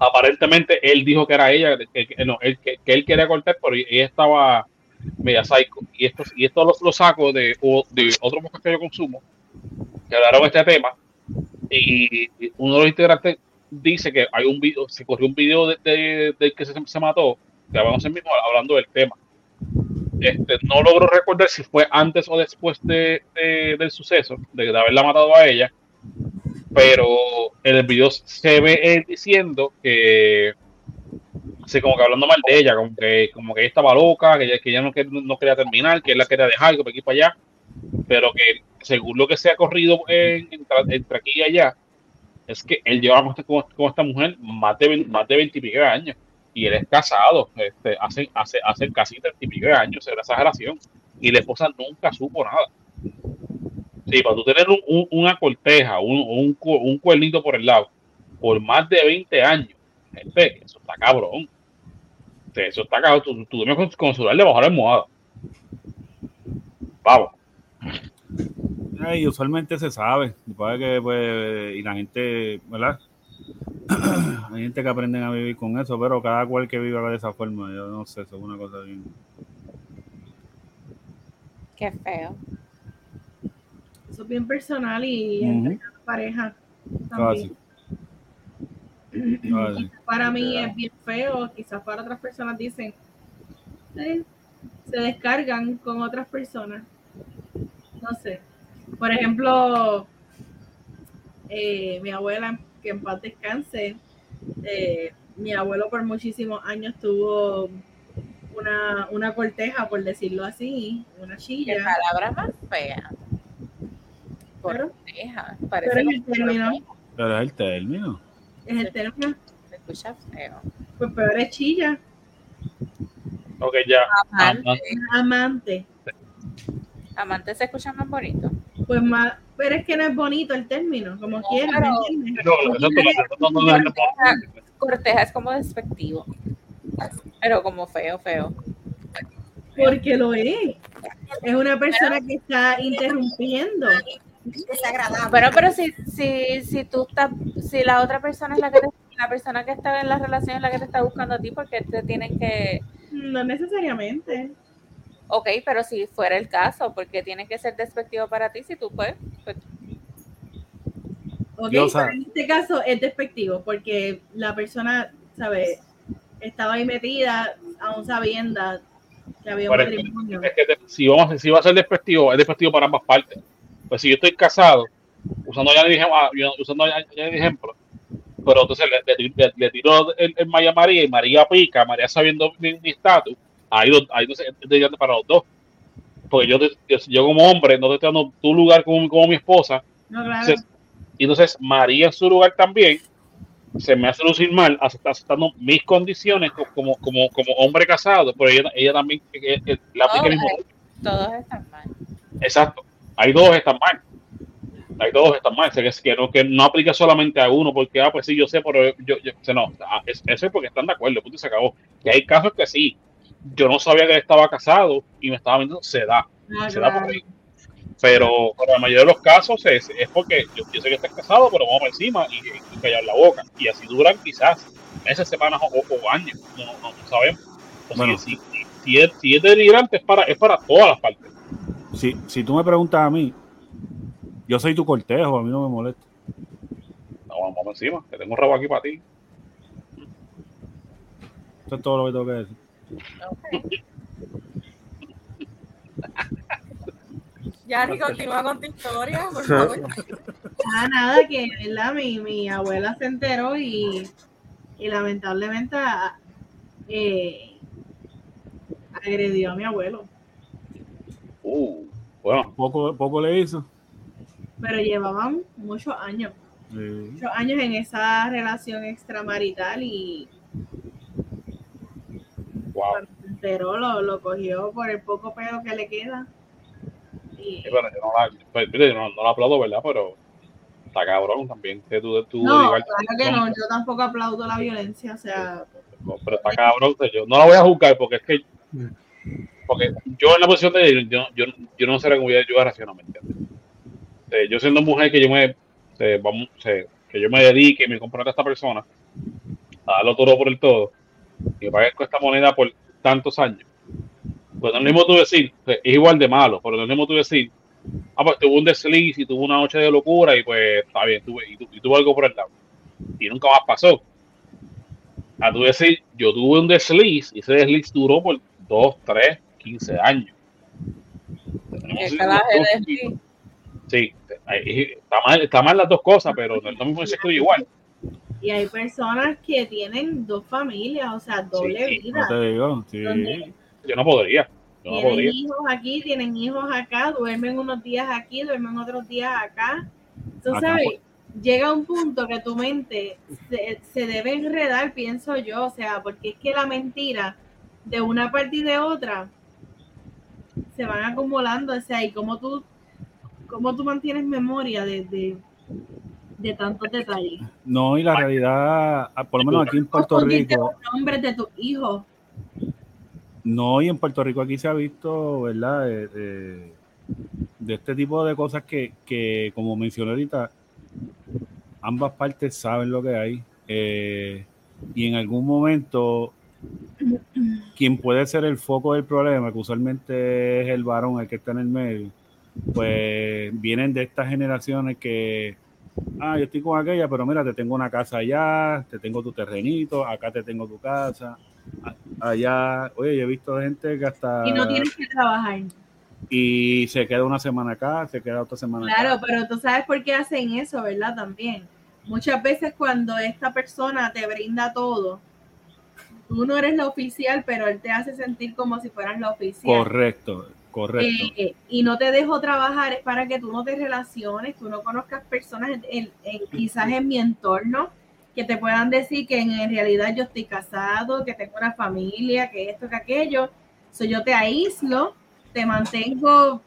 Aparentemente él dijo que era ella, que, que- no, él, que, que él quería cortar, pero ella estaba media psycho. Y esto, y esto lo, lo saco de, o- de otro podcast que yo consumo, que hablaron de este tema. Y uno de los integrantes dice que hay un video, se corrió un video de, de- del que se, se mató, que vamos a mismo hablando del tema. Este, no logro recordar si fue antes o después de, de- del suceso, de, de haberla matado a ella, pero en el video se ve él diciendo que así como que hablando mal de ella, como que, como que ella estaba loca, que ella, que ella no, no quería terminar, que él la quería dejar, que para aquí para allá, pero que según lo que se ha corrido en- entre, entre aquí y allá, es que él lleva con, esta- con- esta mujer más de, más de 20 y pico de años, y él es casado, este, hace, hace, hace casi 30 y pico de años, era esa relación, y la esposa nunca supo nada. Sí, para tú tener un- un- una corteja, un, un, cu- un cuernito por el lado, por más de 20 años, gente, eso está cabrón. Eso está cabrón. Tú, tú debes con, con su de bajar la almohada. Vamos. Ay, usualmente se sabe. Después de que, pues, y la gente, ¿verdad? *clears throat* Hay gente que aprenden a vivir con eso, pero cada cual que viva de esa forma, yo no sé, eso es una cosa bien. Qué feo. Eso es bien personal y Ujú. entre cada pareja también. Para mí es bien feo, quizás para otras personas dicen, "Eh, se descargan con otras personas. No sé. Por ejemplo, eh, mi abuela, que en paz descanse, eh, mi abuelo por muchísimos años tuvo una, una corteja, por decirlo así, una Qué chilla. palabra más fea. Pero- Corteja. Parece pero es el término. que Pero es el término. Es el término, Se escucha feo. pues peor es chilla, Ok, ya. Amante. amante. Amante se escucha más bonito. Pues más, pero es que no es bonito el término, como No, quieras, no- no- no- Corteja es como despectivo. Pero como feo, feo. Porque lo es. Es una persona que está interrumpiendo. Desagradable. Bueno, pero si, si, si tú estás, si la otra persona es la que te- la persona que está en la relación es la que te está buscando a ti, porque te tienen que, No necesariamente. ok, pero si fuera el caso, porque tiene que ser despectivo para ti, si tú puedes, pues, ¿ok? Yo, Pero sa- en este caso es despectivo porque la persona, ¿sabes? Estaba ahí metida, aún sabiendo que había un matrimonio. es que te- si, vamos, a- si va a ser despectivo, es despectivo para ambas partes. Pues si yo estoy casado, usando ya de ejemplo, ah, pero entonces le, le- le- le tiro el, el Maya María y María pica, María sabiendo mi estatus, ahí, ahí no sé, es de- para los dos. Porque yo, te- yo, yo como hombre no te estoy dando tu lugar como, como mi esposa, No, claro. entonces, y entonces María en su lugar también se me hace lucir mal acepta- aceptando mis condiciones co- como, como, como hombre casado, pero ella, ella también eh, eh, la aplica el mismo todos están mal. Exacto. Hay dos están mal. Hay dos están mal. O sea, que, que, no, que no aplica solamente a uno porque, ah, pues sí, yo sé, pero yo, yo o sea, no, ah, es- eso es porque están de acuerdo, punto y se acabó. Y hay casos que sí. Yo no sabía que él estaba casado y me estaba viendo, se da, Ah, se da por ahí. Pero, pero la mayoría de los casos es, es porque yo, yo sé que estás casado, pero vamos por encima y, y callar la boca. Y así duran quizás meses, semanas o, o años. No, no, no sabemos. O sea, Bueno. si, si, si es, si es deliberante, es para, es para todas las partes. Si, si tú me preguntas a mí, yo soy tu cortejo, a mí no me molesta. No, vamos encima, que tengo un rabo aquí para ti. Eso es todo lo que tengo que decir. *laughs* Yari, continúa con tu historia, por *laughs* favor. Ah, nada, que ¿verdad? Mi, mi abuela se enteró y, y lamentablemente eh, agredió a mi abuelo. Uh, bueno, Poco, poco le hizo. Pero llevaban muchos años, Sí. muchos años en esa relación extramarital y wow. enteró lo, lo cogió por el poco pelo que le queda. Y, Sí, pero yo no la, pues, no, no la aplaudo, ¿verdad? Pero está cabrón también que tú, tú no, digas- claro que no, yo tampoco aplaudo la violencia, o sea, No, pero está cabrón. yo no la voy a juzgar porque es que. Porque yo en la posición de yo, yo, yo no sé cómo yo reacciono, ¿me entiendes? Eh, yo siendo mujer que yo me. eh, vamos, que yo me dedique me comprometa a esta persona a darlo todo por el todo y me pague con esta moneda por tantos años. Pues no es mismo tú decir, eh, es igual de malo, pero no es mismo tú decir, ah, pues tuvo un desliz y tuvo una noche de locura y pues está bien, tuve, y, tu- y tuvo algo por el lado. Y nunca más pasó a tú decir, yo tuve un desliz y ese desliz duró por 2, 3, 15 años. Sí, está mal, está mal las dos cosas, pero no es lo mismo que se escribe igual. y hay personas que tienen dos familias, o sea, doble Sí, vida. No te digo, sí. ¿Dónde? Yo no podría. Yo no tienen podría. hijos aquí, tienen hijos acá, duermen unos días aquí, duermen otros días acá. Tú Acá, sabes, pues. llega un punto que tu mente se, se debe enredar, pienso yo, o sea, porque es que la mentira de una parte y de otra se van acumulando, o sea, y como tú cómo tú mantienes memoria de, de, de tantos detalles. No, y la realidad, ah, por lo menos aquí en Puerto Rico, los nombres de tus hijos. no, y en Puerto Rico aquí se ha visto, ¿verdad? De, de- de este tipo de cosas que, que, como mencioné ahorita, ambas partes saben lo que hay. eh, y en algún momento, quien puede ser el foco del problema, que usualmente es el varón, el que está en el medio, pues vienen de estas generaciones que, ah, yo estoy con aquella, pero mira, te tengo una casa allá, te tengo tu terrenito, acá te tengo tu casa, allá, oye, yo he visto gente que hasta... Y no tienes que trabajar. y se queda una semana acá, se queda otra semana Claro, acá. pero tú sabes por qué hacen eso, ¿verdad? También. Muchas veces cuando esta persona te brinda todo, tú no eres la oficial, pero él te hace sentir como si fueras la oficial. Correcto, correcto. Eh, y no te dejo trabajar es para que tú no te relaciones, tú no conozcas personas, en- en- en- quizás en mi entorno, que te puedan decir que en, en realidad yo estoy casado, que tengo una familia, que esto, que aquello. So, yo te aíslo, te mantengo. O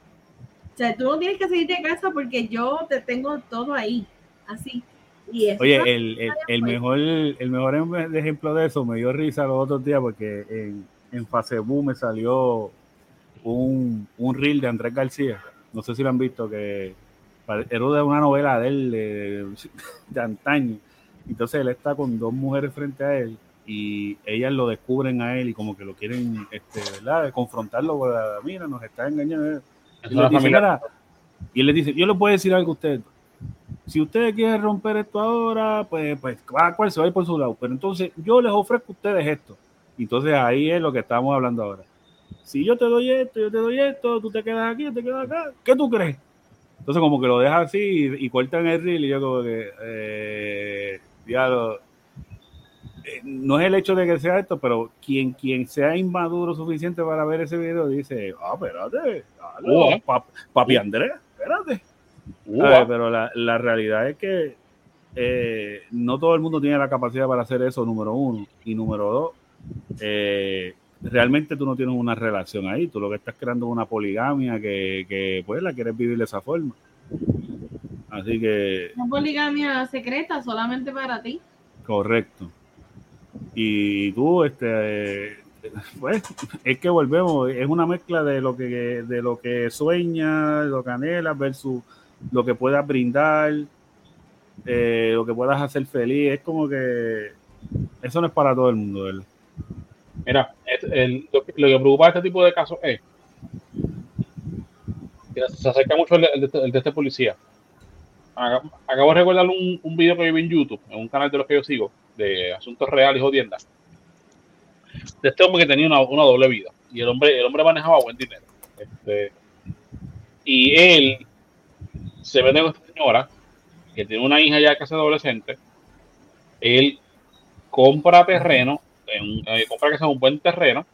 sea, tú no tienes que salir de casa porque yo te tengo todo ahí, así. Y Oye, el, el, el mejor, el mejor em- ejemplo de eso me dio risa los otros días porque en, en Facebook me salió un, un reel de Andrés García. No sé si lo han visto, que era de una novela de él de, de antaño. Entonces él está con dos mujeres frente a él y ellas lo descubren a él y como que lo quieren, este, ¿verdad? Confrontarlo, mira, nos está engañando. Y dice. "Mira", y él le dice, yo le puedo decir algo a usted. Si usted quiere romper esto ahora, pues, pues cada cual se va a ir por su lado. Pero entonces yo les ofrezco a ustedes esto. Entonces ahí es lo que estamos hablando ahora. Si yo te doy esto, yo te doy esto, tú te quedas aquí, yo te quedas acá, ¿qué tú crees? Entonces como que lo deja así y, y cortan el reel y yo como que, eh, diablo, eh, no es el hecho de que sea esto, pero quien, quien sea inmaduro suficiente para ver ese video dice, ah, espérate, Uh, pap- papi Andrés, espérate. Uh. Pero la, la realidad es que eh, no todo el mundo tiene la capacidad para hacer eso, número uno. Y número dos, eh, realmente tú no tienes una relación ahí. Tú lo que estás creando es una poligamia que, que pues la quieres vivir de esa forma. Así que, Una poligamia secreta solamente para ti. correcto. Y tú, este, eh, pues, es que volvemos, es una mezcla de lo que, de lo que sueñas, lo que anhelas versus lo que puedas brindar, eh, lo que puedas hacer feliz. Es como que eso no es para todo el mundo. Mira, lo, que, lo preocupa de este tipo de casos es que se acerca mucho el, el de, este- este policía. Acabo de recordar un, un video que vi en YouTube, en un canal de los que yo sigo, de asuntos reales y jodiendas, de este hombre que tenía una, una doble vida. Y el hombre, el hombre manejaba buen dinero. Este, y él se vende con esta señora, que tiene una hija ya casi adolescente. Él compra terreno, eh, compra que sea un buen terreno,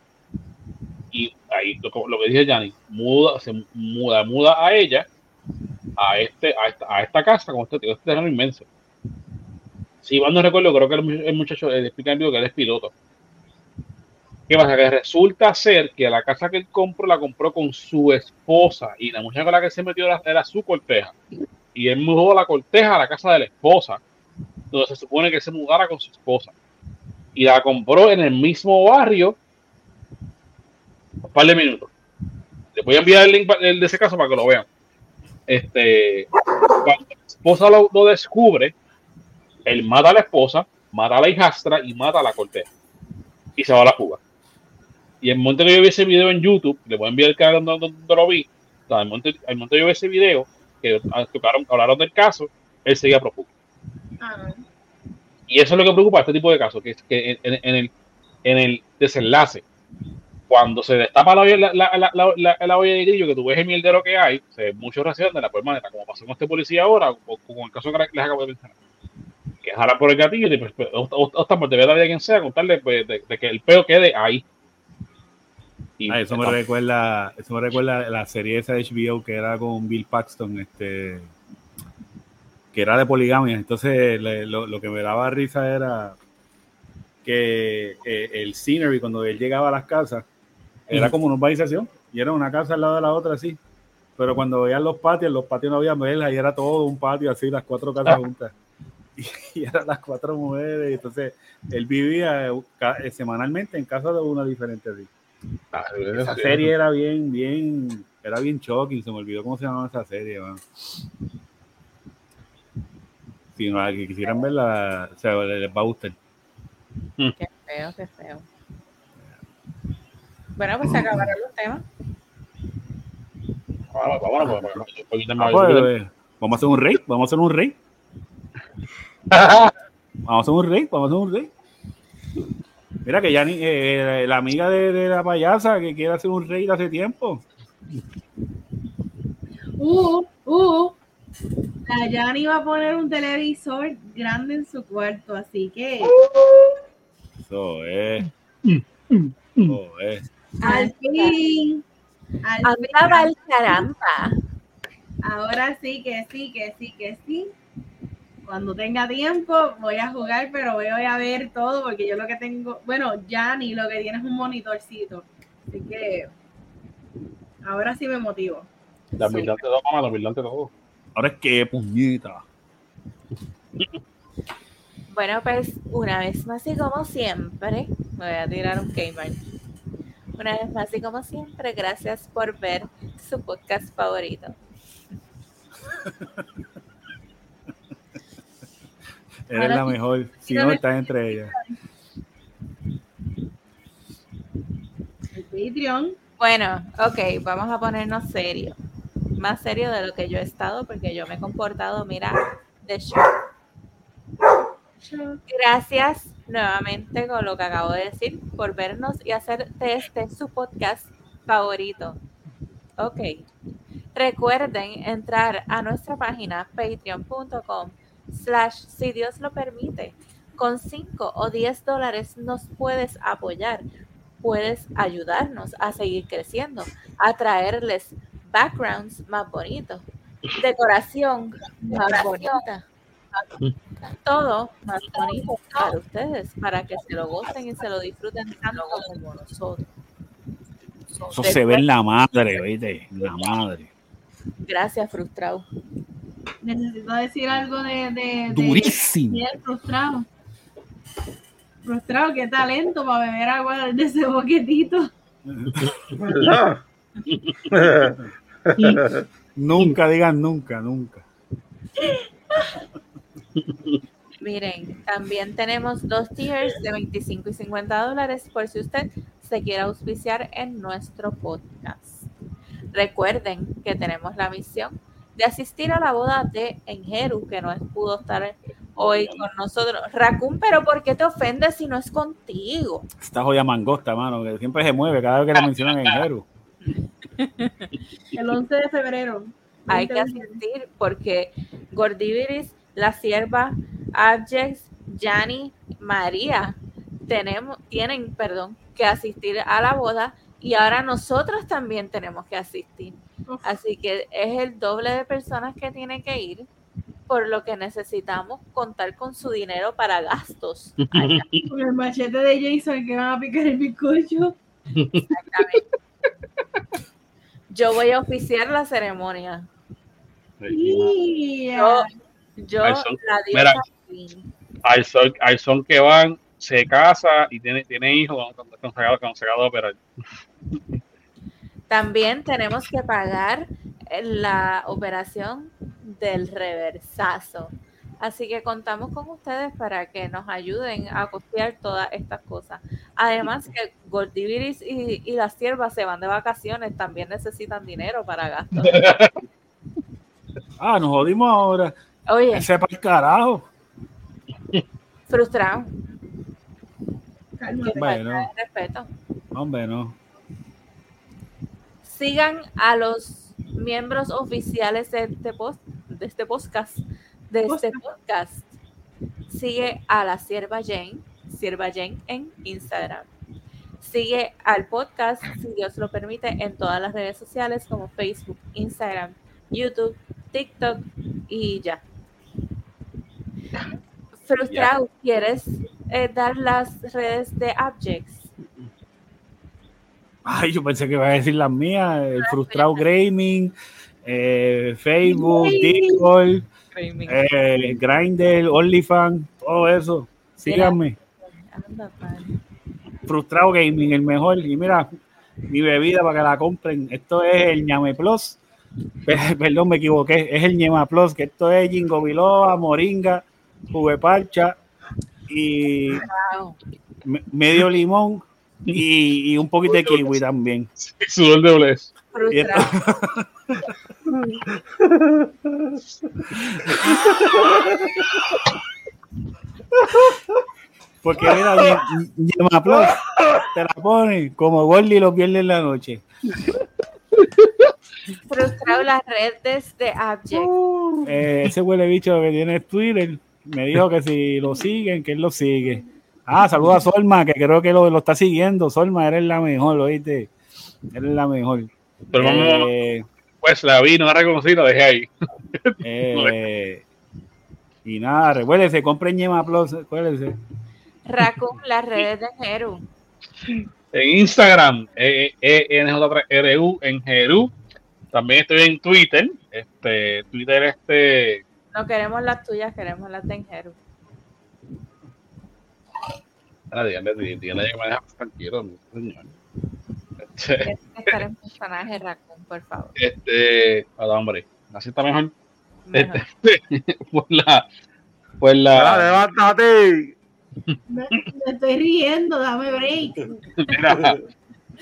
y ahí lo, que- que dice Yanni, muda, se muda, muda a ella a este, a esta, a esta casa con este, este terreno inmenso. Si mal no recuerdo, creo que el, mu- el muchacho eh, explica en que él es piloto. ¿Qué pasa? Que resulta ser que la casa que él compró la compró con su esposa y la muchacha con la que se metió era, su corteja. Y él mudó la corteja a la casa de la esposa, donde se supone que se mudara con su esposa. Y la compró en el mismo barrio un par de minutos. Les voy a enviar el link de ese caso para que lo vean. Este, cuando la esposa lo, lo descubre, él mata a la esposa, mata a la hijastra y mata a la corteja. Y se va a la fuga. Y el momento que yo vi ese video en YouTube, le voy a enviar el canal donde, donde lo vi, o sea, al momento, al momento que yo vi ese video, que, que hablaron, hablaron del caso, él seguía prófugo. Ah, Y eso es lo que preocupa a este tipo de casos, que que en, el, en el desenlace, cuando se destapa la, olla- la, la, la, la, la- la olla de grillo, que tú ves el mierdero que hay, se ve mucho reacción de la pues, manera, como pasó con este policía ahora, o, o con el caso que les acabo de mencionar. Que jalan por el gatillo y pues, o, o, o estamos de verdad de quien sea, contarle pues, de, de que el peo quede ahí. Y, Ah, eso me recuerda, eso me recuerda la serie esa de HBO que era con Bill Paxton, este, que era de poligamia. Entonces, le- lo, lo que me daba risa era que eh, el scenery, cuando él llegaba a las casas, era como una urbanización y era una casa al lado de la otra así. Pero cuando veían los patios, los patios no había velas y era todo un patio así, las cuatro casas juntas. *laughs* Y, eran las cuatro mujeres. Y entonces él vivía eh, eh, semanalmente en casa de una diferente. así. Ah, Esa serie era bien, bien, era bien shocking. Se me olvidó cómo se llamaba esa serie. man. Si no, que quisieran verla, o sea, les va a gustar. Qué feo, qué feo. Bueno, pues se acabaron los temas. Vámonos, vámonos, vámonos, vámonos. Un poquito Ah, pues, vamos a hacer un rey, vamos a hacer un rey, *laughs* vamos a hacer un rey, vamos a hacer un rey. Mira que ya ni, eh, la amiga de, de la payasa que quiere hacer un rey de hace tiempo. Uh, uh. La Yanni va a poner un televisor grande en su cuarto, así que Eso es. Eso es. al fin, al fin, el caramba. ahora sí que sí, que sí, que sí. Cuando tenga tiempo voy a jugar, pero voy a ver todo porque yo lo que tengo, bueno, Yanni lo que tiene es un monitorcito, así que ahora sí me motivo. La humildad te todo, mamá, la humildad te todo. Ahora es que puñeta. Bueno, pues una vez más y como siempre, me voy a tirar un gamer. Una vez más y como siempre, gracias por ver su podcast favorito. *laughs* Eres la mejor. Si no, estás entre ellas. El Patreon, Bueno, ok, vamos a ponernos serios. Más serio de lo que yo he estado, porque yo me he comportado, mira, de show. Gracias nuevamente con lo que acabo de decir por vernos y hacer de este su podcast favorito. Ok. Recuerden entrar a nuestra página patreon.com slash si Dios lo permite. Con 5 o 10 dólares nos puedes apoyar. Puedes ayudarnos a seguir creciendo, a traerles backgrounds más bonitos, decoración más bonita, todo más bonito para ustedes, para que se lo gocen y se lo disfruten tanto como nosotros. Eso se ve en la madre. En la madre. Gracias, frustrado. Necesito decir algo de, de, de- Durísimo. de frustrado. Frustrado, qué talento para beber agua de ese boquetito. *laughs* Nunca digan nunca, nunca. Miren, también tenemos dos tiers de 25 y 50 dólares por si usted se quiere auspiciar en nuestro podcast. Recuerden que tenemos la misión de asistir a la boda de Enjeru, que no pudo estar hoy con nosotros. Racún, pero ¿por qué te ofendes si no es contigo? Esta joya mangosta, mano, que siempre se mueve cada vez que le mencionan en Jeru. El 11 de febrero. Hay que asistir porque Gordiviris, la sierva, Abjex, Yanni, María, tenemos, tienen, perdón, que asistir a la boda y ahora nosotros también tenemos que asistir. Uf. Así que es el doble de personas que tienen que ir, por lo que necesitamos contar con su dinero para gastos. *laughs* Con el machete de Jason que van a picar el bizcocho. Exactamente. Yo voy a oficiar la ceremonia. Yo, la Queen. Hay son, hay son que van, se casa y tiene, tiene hijos regalo de operar. También tenemos que pagar la operación del reversazo. Así que contamos con ustedes para que nos ayuden a costear todas estas cosas. Además que Gordiviris y, y las siervas se van de vacaciones, también necesitan dinero para gastos. *laughs* Ah, nos jodimos ahora. Oye, Ese para el carajo. frustrado. Cálmate. Bueno. respeto. Hombre, no. sigan a los miembros oficiales de este, post, de este podcast. De este podcast. Sigue a la Sierva Jane, Sierva Jane en Instagram. Sigue al podcast, si Dios lo permite, en todas las redes sociales como Facebook, Instagram, YouTube, TikTok y ya. Frustrado, ¿quieres eh, dar las redes de Abjects? Ay, yo pensé que iba a decir las mías. El frustrado gaming. eh, Facebook, Discord, eh, Grindr, OnlyFans, todo eso. Síganme. Anda, pan. Frustrado Gaming, el mejor. Y mira, mi bebida para que la compren. Esto es el ñame plus. Pe- *laughs* Perdón, me equivoqué. Es el ñema plus, que esto es Jingo Biloba, Moringa, jugo parcha y Wow. medio limón y, y un poquito de kiwi también. Sudor de Bless. *laughs* Porque mira, ñema plus te la pone como Gordy los viernes en la noche. Frustrado las redes de Abject. Eh, ese huele bicho que tiene Twitter me dijo que si lo siguen, que él lo sigue. Ah, saluda a Solma, que creo que lo, lo está siguiendo. Solma, eres la mejor, oíste. Eres la mejor. Pero vamos, Eh, pues la vi, no la reconocí, la dejé ahí. *laughs* eh, y nada, recuérdense, compren Ñema Plus, acuérdense. Raccoon, las redes de Jeru. En Instagram, eh, eh, NJ3RU en Jerú. También estoy en Twitter. Este, Twitter, este. No queremos las tuyas, queremos las de Jeru. Ah, díganle, díganle, díganle que me deja tranquilo, señor. Este, Tienes que estar en personaje, Raccoon, por favor. este, ah, hombre, así está mejor. Mejor. Este, *laughs* pues la, pues la, levántate. Me, me estoy riendo, dame break. mira,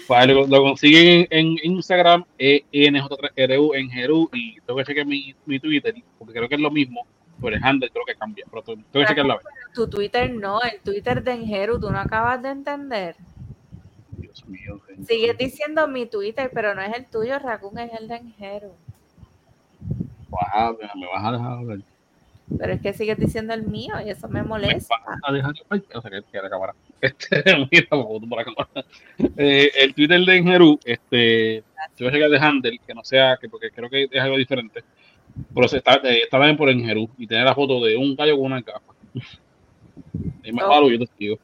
pues lo, lo consiguen en, en Instagram, eh, NJ3RU en Jerú, y tengo que chequear mi, mi Twitter, porque creo que es lo mismo, pero el handle creo que cambia, pero tengo que chequear la vez. Tu Twitter no, el Twitter de Enjeru, tú no acabas de entender. Dios mío, señor. Sigues diciendo mi Twitter, pero no es el tuyo, Raccoon es el de Enjeru. Wow, me vas a dejar hablar. Pero es que sigues diciendo el mío y eso me Me molesta. vas a dejar. No sé qué que la cámara. Este, *laughs* mira, por la cámara. Eh, el Twitter de Enjeru, este, yo voy a checar de handle, que no sea, que porque creo que es algo diferente. Pero se está, eh, está también por Enjeru y tiene la foto de un gallo con una capa. Es más malo, yo te digo.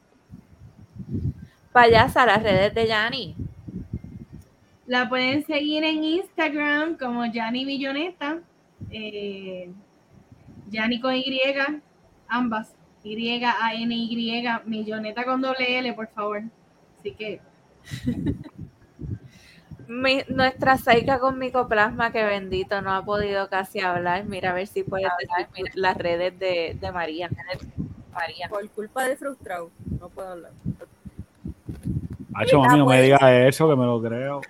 Payasa, las redes de Yanni. La pueden seguir en Instagram como Yanni Milloneta. Eh, Yanni con Y, ambas. Y-A-N-Y, Milloneta con doble L, por favor. Así que Mi- nuestra Saika con micoplasma, que bendito, no ha podido casi hablar. Mira a ver si puede decir las redes de, de María. María. Por culpa de frustrado. No puedo hablar. Hacho, mami, no me digas eso, que me lo creo.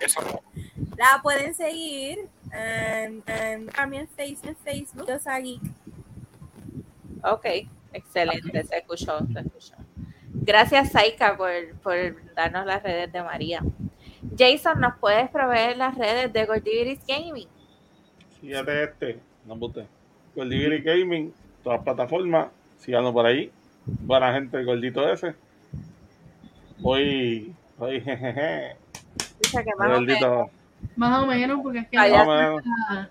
La pueden seguir en, en, también en Facebook, en Facebook. Yo soy Geek. Ok, excelente, se escuchó, se escuchó. Gracias, Saika, por, por darnos las redes de María. Jason, ¿nos puedes proveer las redes de Gordiviris Gaming? Fíjate este. No boté. Goldiviri Gaming, todas las plataformas. Síganos por ahí. Buena gente, el gordito ese. Hoy, hoy, *laughs* jejeje. Dice que más o menos. Más o menos, porque es que Ah,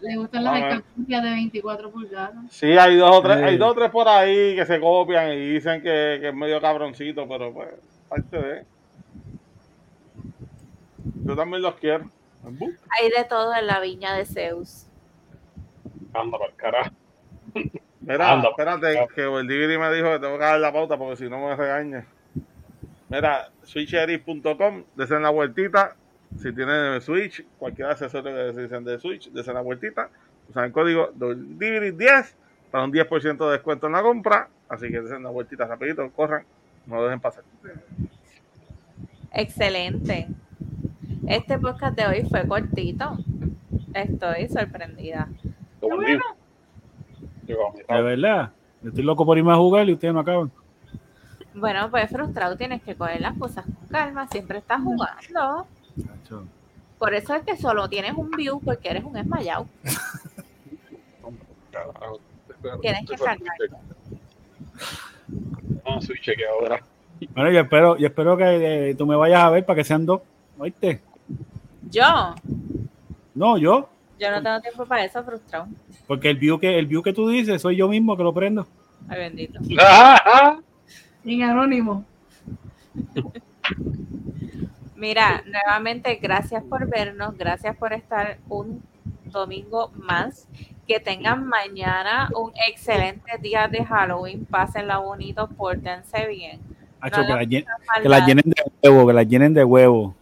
le, gustan las alcancías de 24 pulgadas. Sí, hay dos o tres, Sí. hay dos o tres por ahí que se copian y dicen que, que es medio cabroncito, pero pues, parte de. Yo también los quiero. Hay de todo en la viña de Zeus. Anda para el carajo. Mira, Anda. espérate, que Goldiviri me dijo que tengo que dar la pauta porque si no me regaña. Mira, switcheris.com, desen la vueltita. Si tienen Switch, cualquier accesorio que dicen de Switch, desen la vueltita. Usan el código Goldiviri10 para un 10% de descuento en la compra. Así que desen la vueltita rapidito, corran, no lo dejen pasar. Excelente. Este podcast de hoy fue cortito. Estoy sorprendida. Como el mi De verdad. Yo estoy loco por irme a jugar y ustedes no acaban. Bueno, pues frustrado tienes que coger las cosas con calma. Siempre estás jugando. Por eso es que solo tienes un view porque eres un esmayado. Tienes que cargar. No, soy chequeado ahora. Bueno, yo espero, yo espero que eh, tú me vayas a ver para que sean dos. ¿Oíste? Yo, No, yo. yo no tengo tiempo para eso, frustrado. Porque el view que, el view que tú dices, soy yo mismo que lo prendo. Ay, bendito. *laughs* En anónimo. *laughs* Mira, nuevamente, gracias por vernos, gracias por estar un domingo más. Que tengan mañana un excelente día de Halloween. Pásenla bonito, pórtense bien. Hacho, No que, la que llenen de huevo, que la llenen de huevo.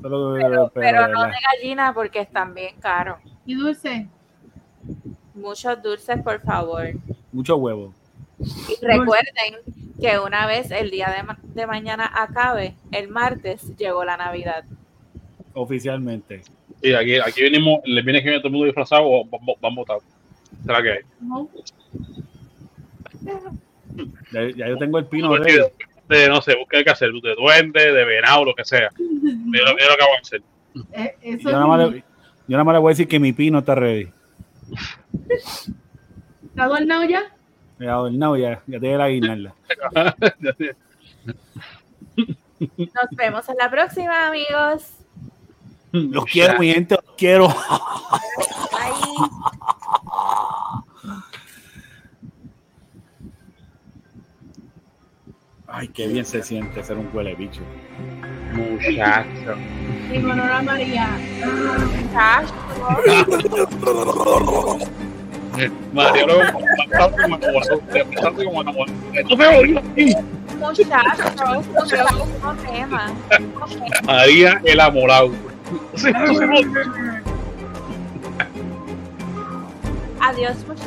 Pero, pero no de gallina porque están bien caros. Y dulce. Muchos dulces, por favor. Mucho huevo. Y recuerden que una vez el día de, ma- de mañana acabe, el martes llegó la Navidad. Oficialmente. Y aquí, aquí venimos, le viene que viene todo el mundo disfrazado o van, van votados. ¿Será que hay? No. Ya, ya yo tengo el pino Pues, ready. de, no sé, busca qué hacer, de duende, de venado, lo que sea. *laughs* Mira, mira lo que vamos a hacer. Eh, eso Yo nada, más le, yo nada más le voy a decir que mi pino está ready. ¿Está adornado ya? Ya adornado, ya, ya tiene la guirnalda. Nos vemos en la próxima, amigos. Los quiero, mi gente, los quiero. Bye. Ay, qué bien se siente ser un huele bicho. Muchacho. En honor a María. Chacho. *laughs* María, el amorado. Adiós, muchachos.